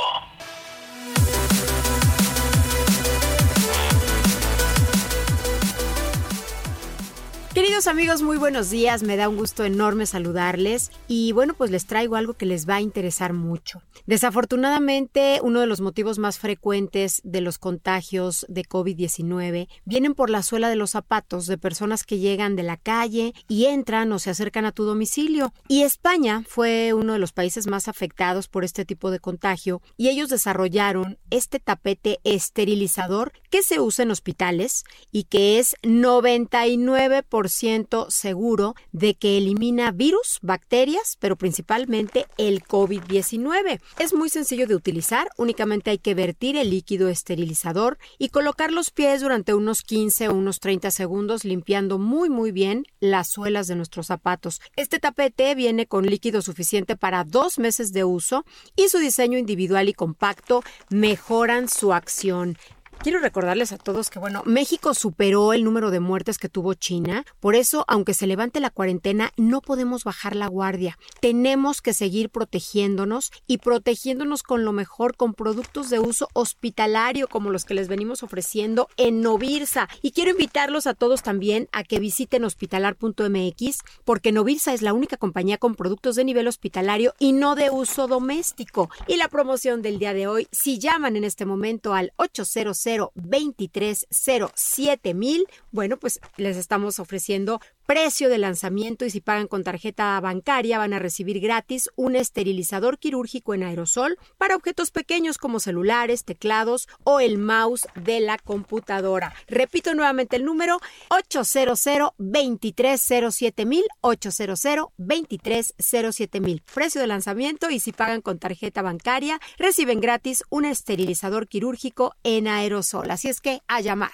Queridos amigos, muy buenos días. Me da un gusto enorme saludarles y bueno, pues les traigo algo que les va a interesar mucho. Desafortunadamente, uno de los motivos más frecuentes de los contagios de COVID-19 vienen por la suela de los zapatos de personas que llegan de la calle y entran o se acercan a tu domicilio. Y España fue uno de los países más afectados por este tipo de contagio y ellos desarrollaron este tapete esterilizador que se usa en hospitales y que es 99% seguro de que elimina virus, bacterias, pero principalmente el COVID-19. Es muy sencillo de utilizar, únicamente hay que vertir el líquido esterilizador y colocar los pies durante unos 15 o unos 30 segundos limpiando muy muy bien las suelas de nuestros zapatos. Este tapete viene con líquido suficiente para dos meses de uso y su diseño individual y compacto mejoran su acción. Quiero recordarles a todos que, bueno, México superó el número de muertes que tuvo China. Por eso, aunque se levante la cuarentena, no podemos bajar la guardia. Tenemos que seguir protegiéndonos y protegiéndonos con lo mejor, con productos de uso hospitalario como los que les venimos ofreciendo en Novirsa. Y quiero invitarlos a todos también a que visiten hospitalar.mx porque Novirsa es la única compañía con productos de nivel hospitalario y no de uso doméstico. Y la promoción del día de hoy, si llaman en este momento al 800 2307 mil, bueno, pues les estamos ofreciendo precio de lanzamiento y si pagan con tarjeta bancaria van a recibir gratis un esterilizador quirúrgico en aerosol para objetos pequeños como celulares, teclados o el mouse de la computadora. Repito nuevamente el número 800 2307 mil 800 2307 mil. Precio de lanzamiento y si pagan con tarjeta bancaria reciben gratis un esterilizador quirúrgico en aerosol. Así es que a llamar.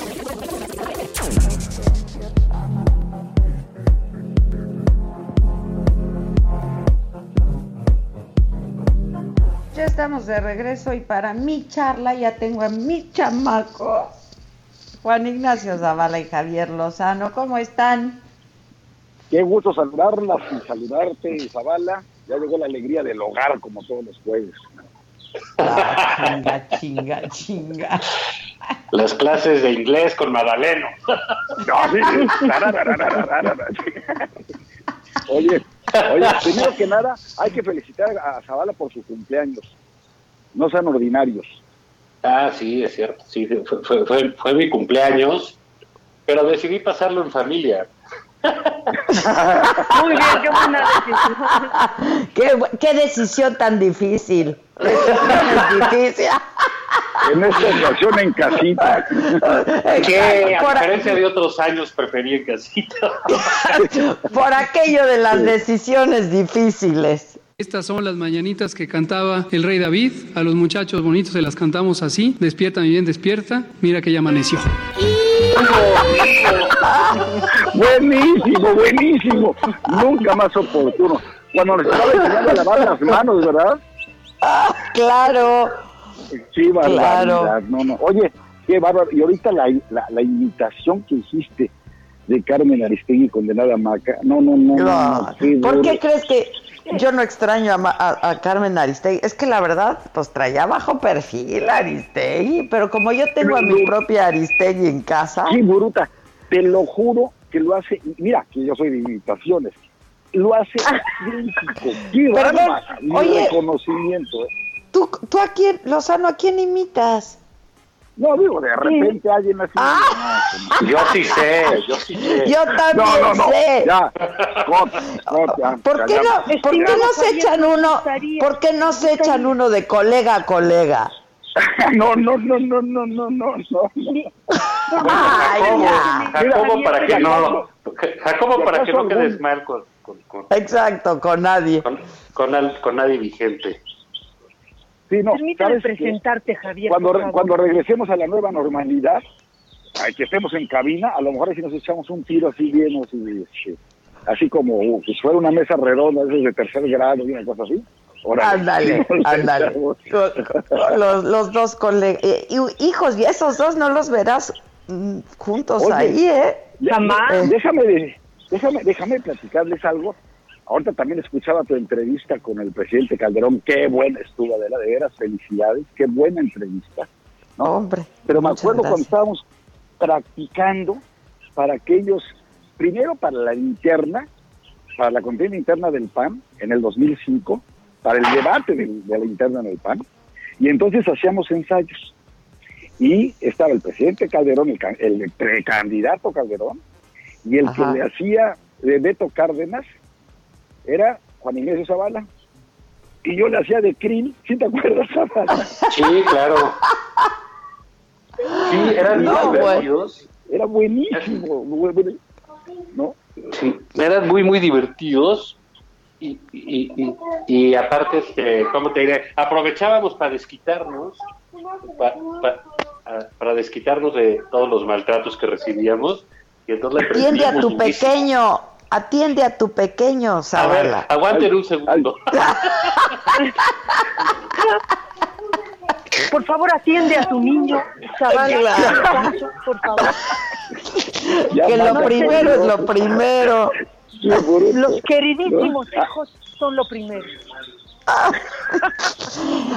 Ya estamos de regreso y para mi charla ya tengo a mi chamaco, Juan Ignacio Zavala y Javier Lozano. ¿Cómo están? Qué gusto saludarlas y saludarte, Zavala. Ya llegó la alegría del hogar como todos los jueves. Chinga, chinga, chinga. Las clases de inglés con Madaleno. Oye, oye, primero que nada, hay que felicitar a Zavala por su cumpleaños. No sean ordinarios. Ah, sí, es cierto. Sí, fue, fue, fue, fue mi cumpleaños, pero decidí pasarlo en familia. Muy bien, qué buena decisión. ¿Qué, qué decisión tan difícil. Decisión difícil. En esta ocasión en casita. Que a Por- diferencia de otros años preferí en casita. Por aquello de las decisiones difíciles. Estas son las mañanitas que cantaba el rey David. A los muchachos bonitos se las cantamos así. Despierta, mi bien, despierta. Mira que ya amaneció. Buenísimo, buenísimo. Nunca más oportuno. Cuando les estaba enseñando a lavar las manos, ¿verdad? Claro. Sí, barbaridad. Claro. No, no. Oye, qué bárbaro. Y ahorita la, la, la imitación que hiciste de Carmen Aristegui condenada a Maca. No, no, no. no, no, ¿Por qué crees que yo no extraño a, a- a Carmen Aristegui. Es que la verdad, pues traía bajo perfil Aristegui, pero como yo tengo a mi propia Aristegui en casa. Sí, Buruta, te lo juro que lo hace. Mira, que yo soy de imitaciones. Lo hace idéntico. ¡Qué Perdón, bárbara! Mi oye. reconocimiento. ¿eh? ¿Tú, ¿Tú a quién, Lozano, a quién imitas? No, digo, de repente alguien así. no, Yo sí sé, yo sí sé. Yo también No, no, no, sé. ya, corta, corta, ¿Por qué ¿por qué no se echan uno? ¿Por qué no se echan uno de colega a colega? No, no, no, no, no, no, no, no. Ay, Jacobo, ya. Jacobo para que no, Jacobo Si para que no quedes mal con, con, con, Exacto, con nadie. con, al- con nadie vigente. Sí, no, Permítame presentarte, Javier. Cuando, por re- favor. cuando regresemos a la nueva normalidad, ay, que estemos en cabina, a lo mejor así nos echamos un tiro así bien, así, este, así como uh, si fuera una mesa redonda, de tercer grado y una cosa así. Ándale, ándale. Los, los dos colegas. hijos, y esos dos no los verás mm, juntos Oye, ahí, ¿eh? Ya, Eh, Déjame, de- déjame, déjame platicarles algo. Ahorita también escuchaba tu entrevista con el presidente Calderón. Qué buena estuvo, Adela, de veras, felicidades. Qué buena entrevista. ¿no? Hombre. Pero me acuerdo cuando estábamos practicando para aquellos, primero para la interna, para la contienda interna del PAN en el 2005, para el debate de, la interna en el PAN, y entonces hacíamos ensayos. Y estaba el presidente Calderón, el, ca- el precandidato Calderón, y el Ajá. que le hacía de Beto Cárdenas era Juan Ignacio Zavala. Y yo le hacía de Krill, ¿sí te acuerdas, Zavala? Sí, claro. Sí, eran No, divertidos. Era buenísimo. bu- bu- ¿No? Sí, eran muy, muy divertidos. Y, y, y, y aparte, este, ¿cómo te diré? Aprovechábamos para desquitarnos, pa- pa- a- para desquitarnos de todos los maltratos que recibíamos. Y entonces Atiende a tu pequeño, atiende a tu pequeño, A ver, aguanten un segundo. Por favor, atiende a tu niño. Zavala, por favor. que lo primero es lo primero. Los queridísimos hijos son lo primero.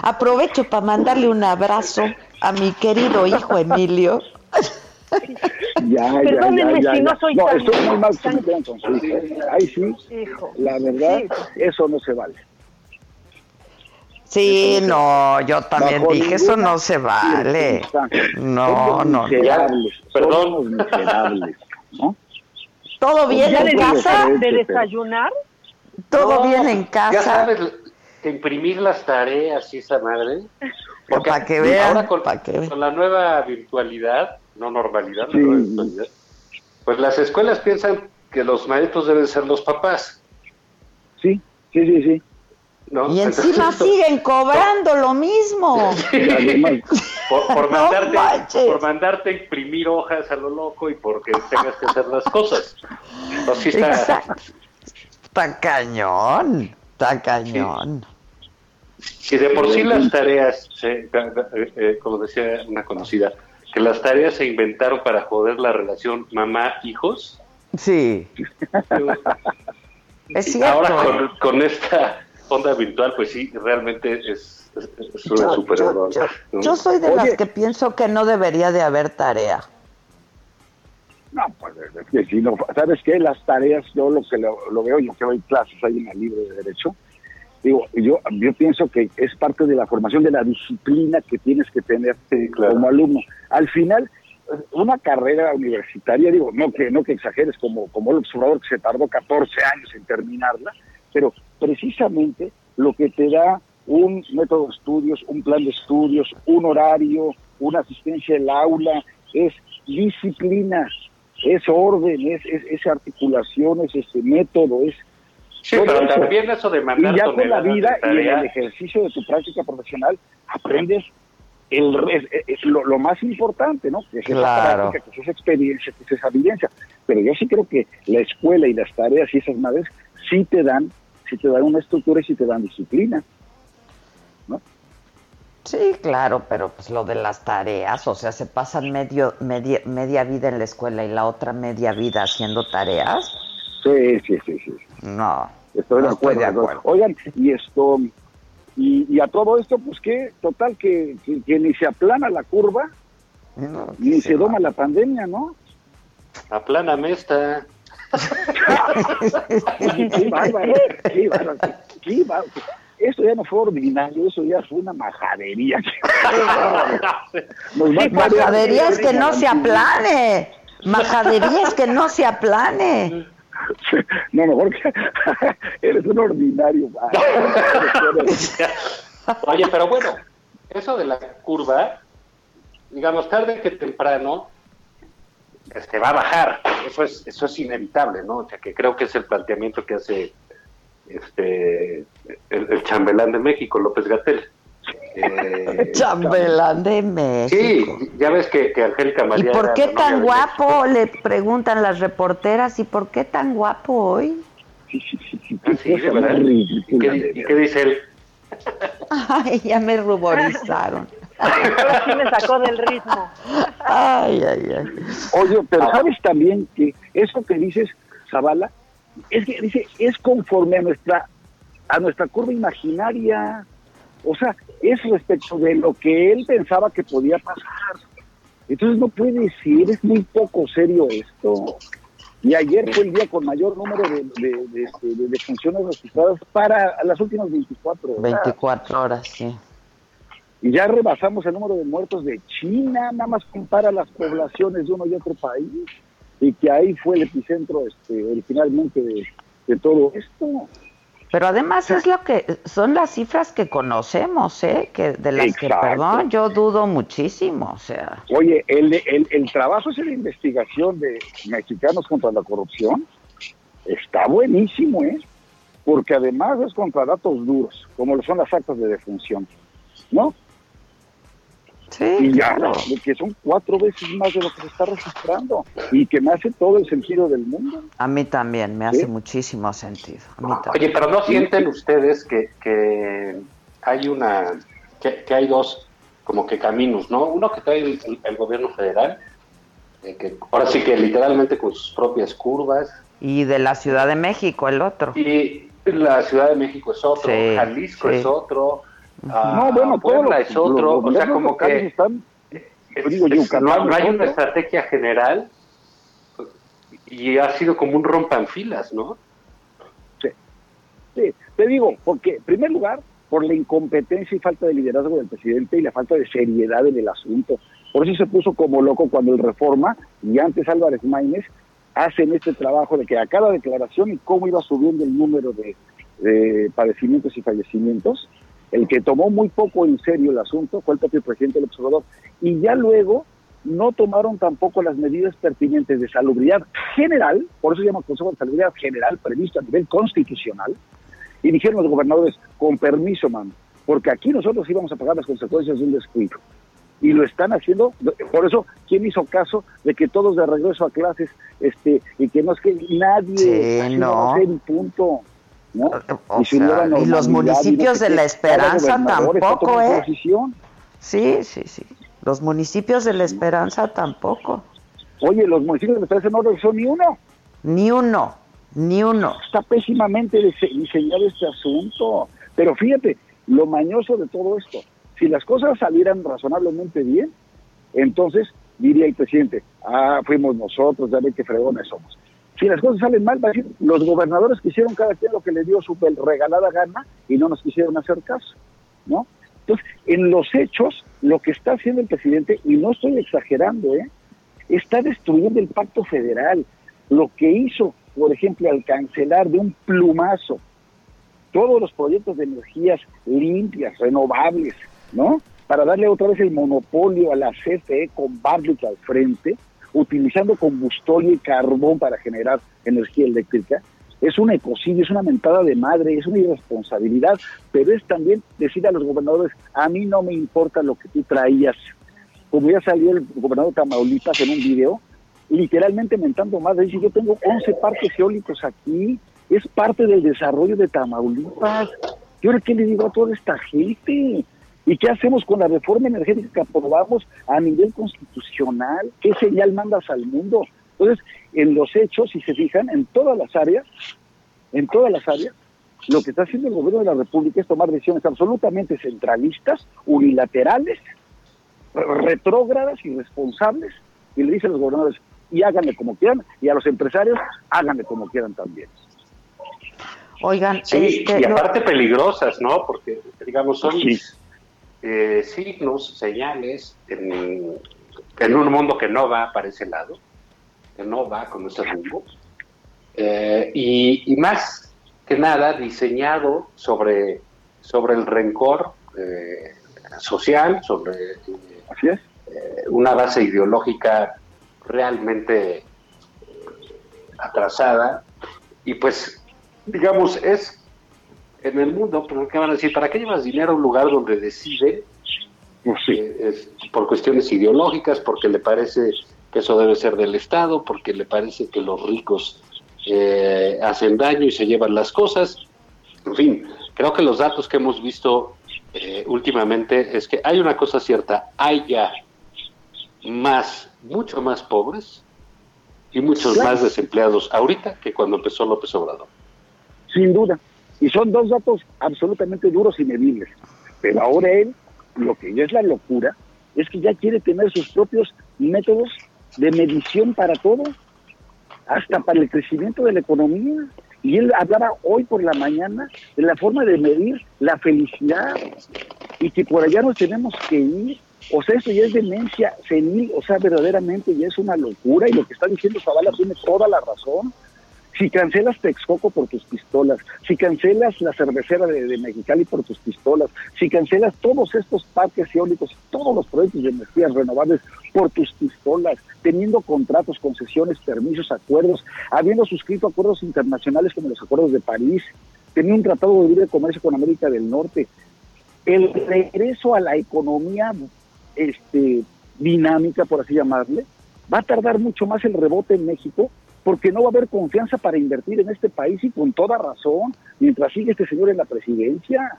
Aprovecho para mandarle un abrazo a mi querido hijo Emilio. Ya, ya, Perdónenme ya, ya, si no soy No, tan- estoy muy mal tan- con su. ¿eh? Ahí sí, Hijo. la verdad, eso no se vale. Sí, no, yo también Bajo dije, eso no se vale. No, no, no. miserables, Perdón. somos miserables, ¿no? ¿Todo bien ¿Ya en casa? de desayunar? ¿Todo No, bien en Ya casa? sabes, que imprimir las tareas y esa madre. Porque Para que vean, ahora con, para que vean. con la nueva virtualidad, no normalidad, Sí. la nueva virtualidad, pues las escuelas piensan que los maestros deben ser los papás, Sí, sí, sí, sí. ¿no? Y encima Entonces, siguen cobrando lo mismo. Además, por, mandarte, por mandarte a imprimir hojas a lo loco y porque tengas que hacer las cosas. Entonces, sí está- Exacto. Está cañón, está cañón. Si de por sí las tareas, eh, eh, como decía una conocida, que las tareas se inventaron para joder la relación mamá-hijos, Sí. Es cierto. ahora con, con esta onda virtual, pues sí, realmente es, es, es una Yo- super yo- yo- Yo soy de las que pienso que no debería de haber tarea. no, pues es que si no, ¿sabes qué? Las tareas, yo lo que lo, lo veo, yo que doy clases ahí en el libro de Derecho, digo, yo, yo pienso que es parte de la formación de la disciplina que tienes que tener como alumno. Al final, una carrera universitaria, digo, no que no que exageres como, como el observador que se tardó 14 años en terminarla, pero precisamente lo que te da un método de estudios, un plan de estudios, un horario, una asistencia al aula, es disciplina, es orden, es, es, es articulación, es este método, es Sí, pero eso. también eso de mandar y ya con la vida y en el ejercicio de tu práctica profesional aprendes el, re- es- es lo, lo más importante, ¿no? Que es esa Claro. práctica, que es esa experiencia, que es esa evidencia. Pero yo sí creo que la escuela y las tareas y esas madres sí te dan, sí te dan una estructura y sí te dan disciplina. Sí, claro, pero pues lo de las tareas, o sea, se pasan medio, media, media vida en la escuela y la otra media vida haciendo tareas. Sí, sí, sí, sí. No, Estoy de No estoy acuerdo. de acuerdo. Oigan, y esto, y, y a todo esto, pues qué, total, que, que, que ni se aplana la curva, ni se doma la pandemia, ¿no? Apláname esta. qué bárbaro, qué bárbaro, qué bárbaro. Esto ya no fue ordinario, eso ya fue una majadería. Nos Sí, majadería es que no se aplane. Majadería es que no se aplane. No, mejor que eres un ordinario. Oye, pero bueno, eso de la curva, digamos, tarde que temprano, este, va a bajar. Eso es, eso es inevitable, ¿no? O sea, que creo que es el planteamiento que hace este el, el chambelán de México, López Gatel. Eh, Chambelán de México. sí, ya ves que, que Angélica ¿Y María. por era qué tan guapo? Le preguntan las reporteras, ¿y por qué tan guapo hoy? Ah, sí, de verdad. ¿Y qué, y qué dice él? Ay, ya me ruborizaron. Ahora sí me sacó del ritmo. Ay, ay, ay. Oye, pero sabes también que eso que dices, Zavala, es que dice, es conforme a nuestra, a nuestra curva imaginaria. O sea, es respecto de lo que él pensaba que podía pasar. Entonces no puede ser, es muy poco serio esto. Y ayer fue el día con mayor número de, de, de, este, de- de funciones registradas para las últimas 24 horas. 24 horas, sí. Y ya rebasamos el número de muertos de China, nada más compara las poblaciones de uno y otro país. Y que ahí fue el epicentro este, originalmente de, de todo esto. Pero además es lo que son las cifras que conocemos, ¿eh? Que de las que, perdón, yo dudo muchísimo, o sea. Oye, el, el, el trabajo ese de investigación de mexicanos contra la corrupción está buenísimo, ¿eh? Porque además es contra datos duros, como lo son las actas de defunción, ¿no? Sí, y ya, claro. que son cuatro veces más de lo que se está registrando y que me hace todo el sentido del mundo. A mí también me hace muchísimo sentido. A mí. Oye, pero ¿no sienten ustedes que, que hay una, que, que hay dos como que caminos, ¿no? Uno que trae el, el gobierno federal, eh, que ahora sí que literalmente con sus propias curvas, Y de la Ciudad de México, el otro. y la Ciudad de México es otro, Sí, Jalisco sí. es otro, ah, no, bueno, todos Puebla es otro, o sea, como que están, es- digo, es- Yucatán no, no hay una estrategia general y ha sido como un rompanfilas, ¿no? Sí, te digo, porque en primer lugar, por la incompetencia y falta de liderazgo del presidente y la falta de seriedad en el asunto. Por eso se puso como loco cuando el Reforma y antes Álvarez Maínez hacen este trabajo de que a cada declaración y cómo iba subiendo el número de, de padecimientos y fallecimientos, el que tomó muy poco en serio el asunto fue el propio presidente del observador. Y ya luego no tomaron tampoco las medidas pertinentes de salubridad general, por eso se llama Consejo de Salubridad General previsto a nivel constitucional, y dijeron los gobernadores, con permiso, mano, porque aquí nosotros íbamos a pagar las consecuencias de un descuido. Y lo están haciendo, por eso, ¿quién hizo caso de que todos de regreso a clases, este, y que no es que nadie, Sí, no. ser y punto, ¿no? O Y sea, los y no municipios de la Esperanza tampoco, ¿eh? posición. Sí, sí, sí. Los municipios de la Esperanza tampoco. Oye, los municipios de la Esperanza no realizó ni uno. Ni uno, ni uno. Está pésimamente dise- diseñado este asunto. Pero fíjate, lo mañoso de todo esto, si las cosas salieran razonablemente bien, entonces diría el presidente, ah, fuimos nosotros, ya ven qué fregones somos. Si las cosas salen mal, va decir, los gobernadores que hicieron cada quien lo que le dio su regalada gana y no nos quisieron hacer caso, ¿no? Entonces, en los hechos, lo que está haciendo el presidente, y no estoy exagerando, ¿eh? está destruyendo el pacto federal. Lo que hizo, por ejemplo, al cancelar de un plumazo todos los proyectos de energías limpias, renovables, ¿no? Para darle otra vez el monopolio a la CFE con Bartlett al frente, utilizando combustorio y carbón para generar energía eléctrica, es un ecocidio, es una mentada de madre, es una irresponsabilidad, pero es también decir a los gobernadores, a mí no me importa lo que tú traías. Como ya salió el gobernador Tamaulipas en un video, literalmente mentando madre, dice, yo tengo 11 parques eólicos aquí, es parte del desarrollo de Tamaulipas. ¿Y ahora qué le digo a toda esta gente? ¿Y qué hacemos con la reforma energética que aprobamos a nivel constitucional? ¿Qué señal mandas al mundo? Entonces, en los hechos, si se fijan, en todas las áreas, en todas las áreas, lo que está haciendo el gobierno de la República es tomar decisiones absolutamente centralistas, unilaterales, re- retrógradas, irresponsables, y le dice a los gobernadores, y háganle como quieran, y a los empresarios, háganle como quieran también. Oigan, Sí, este, y no- aparte peligrosas, ¿no? Porque, digamos, son Sí. Eh, signos, señales en, en un mundo que no va para ese lado, que no va con ese rumbo, eh, y, y más que nada diseñado sobre, sobre el rencor eh, social, sobre una base ideológica realmente atrasada, y pues, digamos, es en el mundo, ¿qué van a decir? ¿Para qué llevas dinero a un lugar donde decide eh, es por cuestiones ideológicas, porque le parece que eso debe ser del Estado, porque le parece que los ricos eh, hacen daño y se llevan las cosas? En fin, creo que los datos que hemos visto eh, últimamente es que hay una cosa cierta, hay ya más, mucho más pobres y muchos más desempleados ahorita que cuando empezó López Obrador. Sin duda. Y son dos datos absolutamente duros y medibles. Pero ahora él, lo que ya es la locura, es que ya quiere tener sus propios métodos de medición para todo, hasta para el crecimiento de la economía. Y él hablaba hoy por la mañana de la forma de medir la felicidad y que por allá nos tenemos que ir. O sea, esto ya es demencia senil, o sea, verdaderamente ya es una locura y lo que está diciendo Zavala tiene toda la razón. Si cancelas Texcoco por tus pistolas, si cancelas la cervecera de, de Mexicali por tus pistolas, si cancelas todos estos parques eólicos, todos los proyectos de energías renovables por tus pistolas, teniendo contratos, concesiones, permisos, acuerdos, habiendo suscrito acuerdos internacionales como los acuerdos de París, teniendo un tratado de libre comercio con América del Norte, el regreso a la economía este, dinámica, por así llamarle, va a tardar mucho más el rebote en México porque no va a haber confianza para invertir en este país y con toda razón, mientras sigue este señor en la presidencia.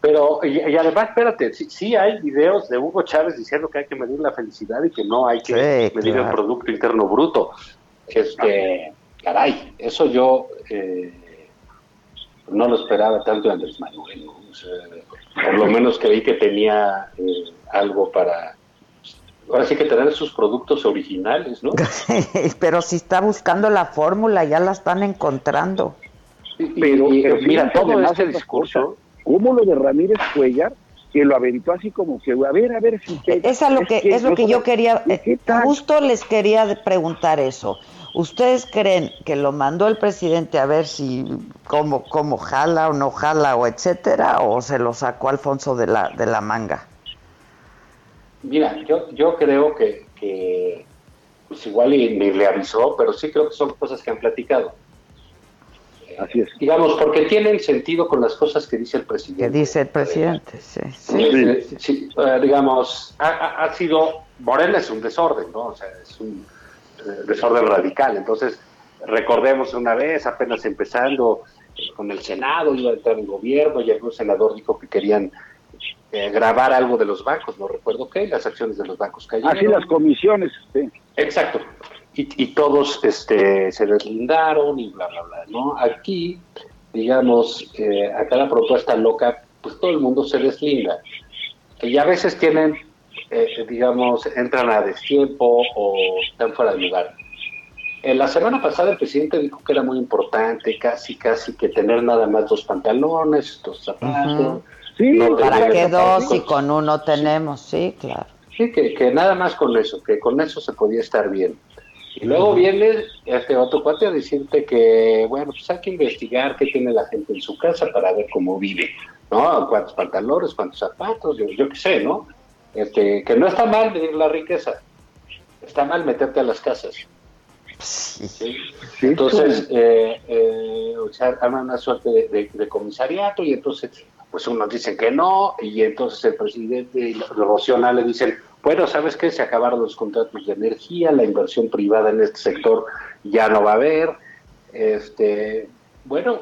Pero, y, y además, espérate, sí, sí hay videos de Hugo Chávez diciendo que hay que medir la felicidad y que no hay que Sí, medir el. Producto Interno Bruto. Este, caray, eso yo eh, no lo esperaba tanto de Andrés Manuel. por lo menos creí que tenía eh, algo para, ahora sí que tener sus productos originales, ¿no? pero si está buscando la fórmula, ya la están encontrando. Pero, y- pero mira, todo otra discurso- cosa, como lo de Ramírez Cuellar, que lo aventó así como que, a ver, a ver si... Es, a lo que, es lo que yo quería, eh, justo les quería preguntar eso. ¿Ustedes creen que lo mandó el presidente a ver si cómo, cómo jala o no jala o etcétera o se lo sacó Alfonso de la, de la manga? Mira, yo, yo creo que, que pues igual y ni le avisó, pero sí creo que son cosas que han platicado. Así es. Digamos, porque tienen sentido con las cosas que dice el presidente. Que dice el presidente, sí. Eh, sí, eh, digamos, ha, ha- ha sido, Morena es un desorden, ¿no? O sea, es un eh, desorden radical. Entonces, recordemos una vez, apenas empezando eh, con el Senado, iba a entrar el gobierno y algún senador dijo que querían eh, grabar algo de los bancos, no recuerdo qué, las acciones de los bancos cayeron. Así las comisiones, sí. Exacto. Y, y todos este, se deslindaron y bla, bla, bla, ¿no? Aquí, digamos, eh, a cada propuesta loca, pues todo el mundo se deslinda. Y a veces tienen, eh, digamos, entran a destiempo o están fuera de lugar. En la semana pasada el presidente dijo que era muy importante, casi, casi que tener nada más dos pantalones, dos zapatos. No ¿Para qué dos si con uno tenemos? Sí, claro. Sí, que, que nada más con eso, que con eso se podía estar bien. Y luego viene este otro cuate a decirte que, bueno, pues hay que investigar qué tiene la gente en su casa para ver cómo vive, ¿no? Cuántos pantalones, cuántos zapatos, yo, yo qué sé, ¿no? Este, que no está mal medir la riqueza, está mal meterte a las casas. ¿sí? Entonces, eh, eh, o sea, arman una suerte de, de- de comisariato y entonces, pues unos dicen que no, y entonces el presidente y los le dicen, bueno, ¿sabes qué? Se acabaron los contratos de energía, la inversión privada en este sector ya no va a haber. Este, bueno,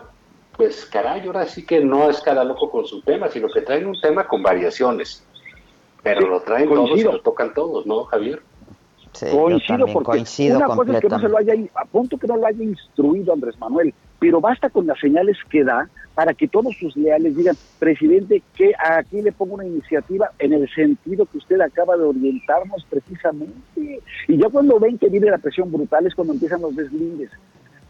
pues caray, ahora sí que no es cada loco con su tema, sino que traen un tema con variaciones. Pero lo traen todos y lo tocan todos, ¿no, Javier? Sí, coincido porque coincido una cosa es que no se lo haya, a punto que no lo haya instruido Andrés Manuel, pero basta con las señales que da para que todos sus leales digan, presidente, que aquí le pongo una iniciativa en el sentido que usted acaba de orientarnos precisamente. Y ya cuando ven que viene la presión brutal es cuando empiezan los deslindes.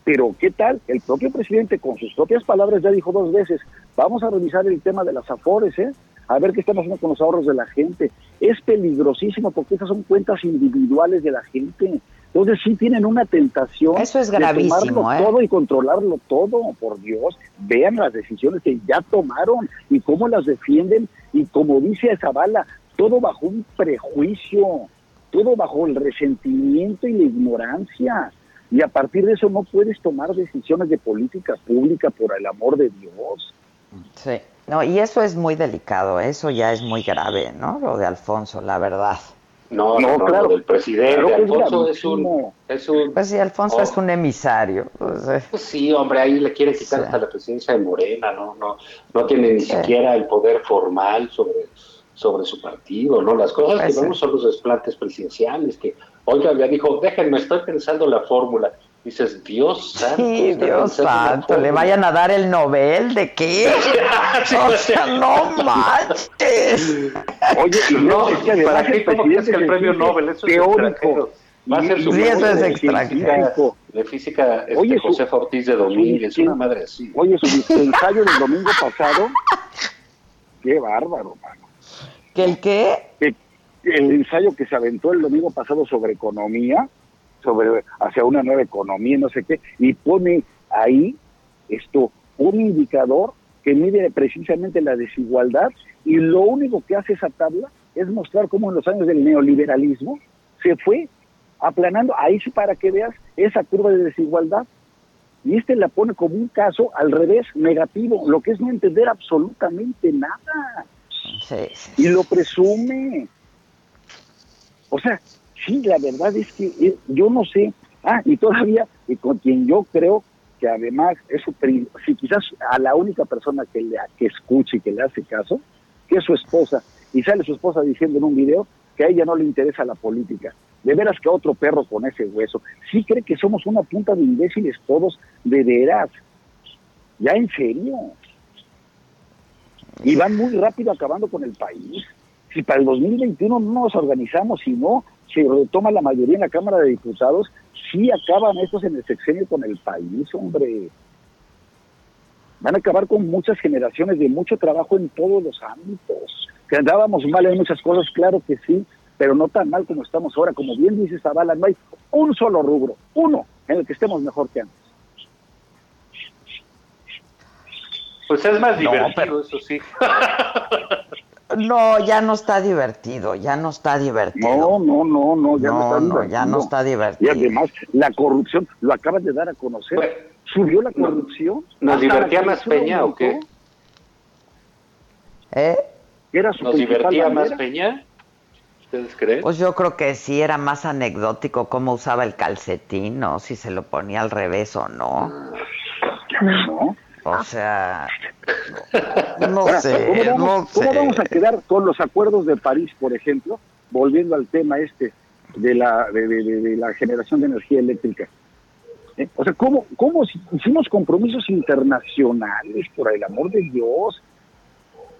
Pero ¿qué tal? El propio presidente con sus propias palabras ya dijo dos veces, vamos a revisar el tema de las afores, ¿eh? A ver qué están haciendo con los ahorros de la gente. Es peligrosísimo porque esas son cuentas individuales de la gente. Entonces sí tienen una tentación Eso es de gravísimo, tomarlo ¿eh? todo y controlarlo todo, por Dios. Vean las decisiones que ya tomaron y cómo las defienden y como dice Zavala, todo bajo un prejuicio, todo bajo el resentimiento y la ignorancia. Y a partir de eso no puedes tomar decisiones de política pública por el amor de Dios. Sí. No, y eso es muy delicado, eso ya es muy grave, ¿no? Lo de Alfonso, la verdad. No, no, no, claro. lo del presidente. Claro que es Alfonso es un, es un... Pues sí, Alfonso Oh. es un emisario. pues, eh. Pues sí, hombre, ahí le quieren quitar Sí. hasta la presidencia de Morena, ¿no? No, no tiene ni Sí. siquiera el poder formal sobre, sobre su partido, ¿no? Las cosas Pues que sí. vemos son los desplantes presidenciales, que, oiga, ya dijo, déjenme, estoy pensando la fórmula. Dices, Dios santo. Sí, Dios santo, le vayan a dar el Nobel de qué? Sí, o sea, no manches. Oye, y No, es que además ¿para qué? el ¿Cómo crees que el premio Nobel? Eso es teórico. Va a ser su Sí, eso es de extranjero. física- De física, este, Oye, su- Josefa Ortiz de Domínguez, Sí, una madre así. Oye, su ensayo del domingo pasado, qué bárbaro, mano. ¿Que el qué? Que el ensayo que se aventó el domingo pasado sobre economía, sobre hacia una nueva economía, no sé qué, y pone ahí esto un indicador que mide precisamente la desigualdad y lo único que hace esa tabla es mostrar cómo en los años del neoliberalismo se fue aplanando, ahí sí para que veas esa curva de desigualdad. Y este la pone como un caso al revés, negativo, lo que es no entender absolutamente nada. Sí, sí. Y lo presume. O sea, sí, la verdad es que eh, yo no sé. Ah, y todavía, y con quien yo creo que además es si quizás a la única persona que le que escuche y que le hace caso, que es su esposa, y sale su esposa diciendo en un video que a ella no le interesa la política. De veras que otro perro con ese hueso. Sí cree que somos una punta de imbéciles todos, de veras. Ya en serio. Y van muy rápido acabando con el país. Si para el 2021 no nos organizamos y no se retoma la mayoría en la Cámara de Diputados, sí acaban estos en el sexenio con el país, hombre. Van a acabar con muchas generaciones de mucho trabajo en todos los ámbitos. Que andábamos mal en muchas cosas, claro que sí, pero no tan mal como estamos ahora. Como bien dice Zavala, no hay un solo rubro, uno, en el que estemos mejor que antes. Pues es más No, divertido, pero- eso sí. No, ya no está divertido, ya no está divertido. No, no, no, no, ya no, No, está no, divertido. ya no está Y divertido. además, la corrupción, lo acabas de dar a conocer. Bueno, Subió la corrupción. ¿Nos divertía más Peña o qué? ¿Eh? Era su ¿Nos divertía más. Peña? ¿Ustedes creen? Pues yo creo que sí era más anecdótico cómo usaba el calcetín, ¿no? Si se lo ponía al revés o no. ¿No? O sea, no Ahora, sé, ¿cómo, vamos, no cómo sé. vamos a quedar con los acuerdos de París, por ejemplo? Volviendo al tema este de la, de, de- de- de la generación de energía eléctrica. ¿Eh? O sea, ¿cómo, ¿cómo si- hicimos compromisos internacionales, por el amor de Dios?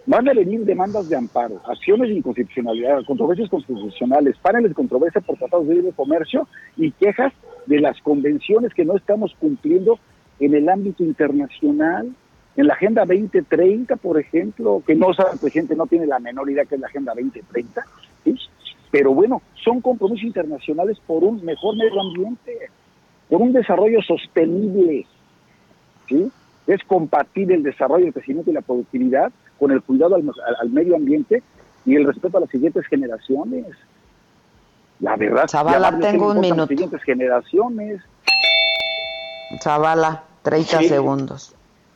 Van a venir demandas de amparo, acciones de inconstitucionalidad, controversias constitucionales, paneles de controversia por tratados de libre comercio y quejas de las convenciones que no estamos cumpliendo en el ámbito internacional. En la Agenda 2030, por ejemplo, que no sabe, el presidente no tiene la menor idea que es la Agenda 2030, ¿sí? pero bueno, son compromisos internacionales por un mejor medio ambiente, por un desarrollo sostenible, ¿sí? Es compatible el desarrollo, el crecimiento y la productividad con el cuidado al, al- al medio ambiente y el respeto a las siguientes generaciones. La verdad, les tengo un minuto. Las siguientes generaciones. Zavala, 30 Sí. segundos.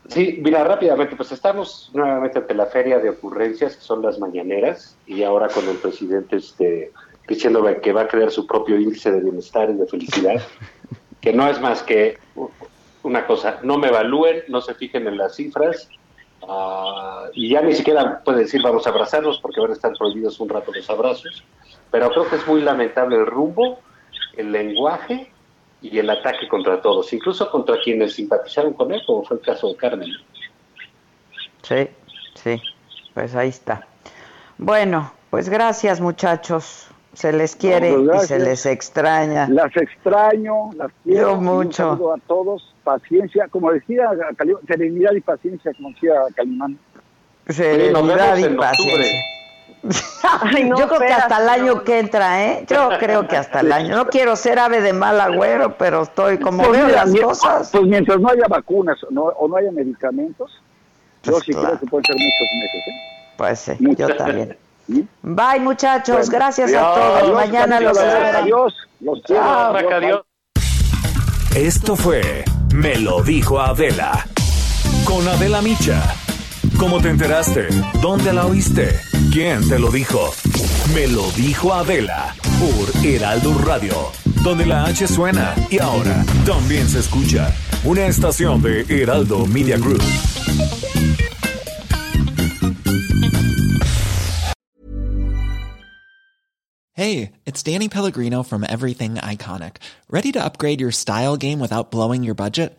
Sí, mira, rápidamente, pues estamos nuevamente ante la feria de ocurrencias, que son las mañaneras, y ahora con el presidente este, diciendo que va a crear su propio índice de bienestar y de felicidad, que no es más que una cosa, no me evalúen, no se fijen en las cifras, ah, y ya ni siquiera puede decir vamos a abrazarnos porque van a estar prohibidos un rato los abrazos, pero creo que es muy lamentable el rumbo el lenguaje y el ataque contra todos, incluso contra quienes simpatizaron con él, como fue el caso de Carmen. Sí, sí, pues ahí está. Bueno, pues gracias muchachos. Se les quiere No, pues y se les extraña. Las extraño, las quiero. Yo mucho. a todos, paciencia, como decía Calimán, serenidad y paciencia, como decía Calimán. Serenidad y paciencia. Ay, no, Yo creo que hasta el año que entra, ¿eh? Yo creo que hasta el año. No quiero ser ave de mal agüero, pero estoy como Pues veo mira, las cosas. Pues mientras no haya vacunas no- o no haya medicamentos, yo Pues sí claro. creo que pueden ser muchos meses. ¿eh? Pues sí, Muchas. yo también. Bye, muchachos. Bueno, Gracias a todos. adiós, Mañana los espero. Adiós, los quiero. Esto fue Me lo dijo Adela. Con Adela Micha. ¿Cómo te enteraste? ¿Dónde la oíste? ¿Quién te lo dijo? Me lo dijo Adela. Por Heraldo Radio. Donde la H suena y ahora también se escucha. Una estación de Heraldo Media Group. Hey, it's Danny Pellegrino from Everything Iconic. Ready to upgrade your style game without blowing your budget?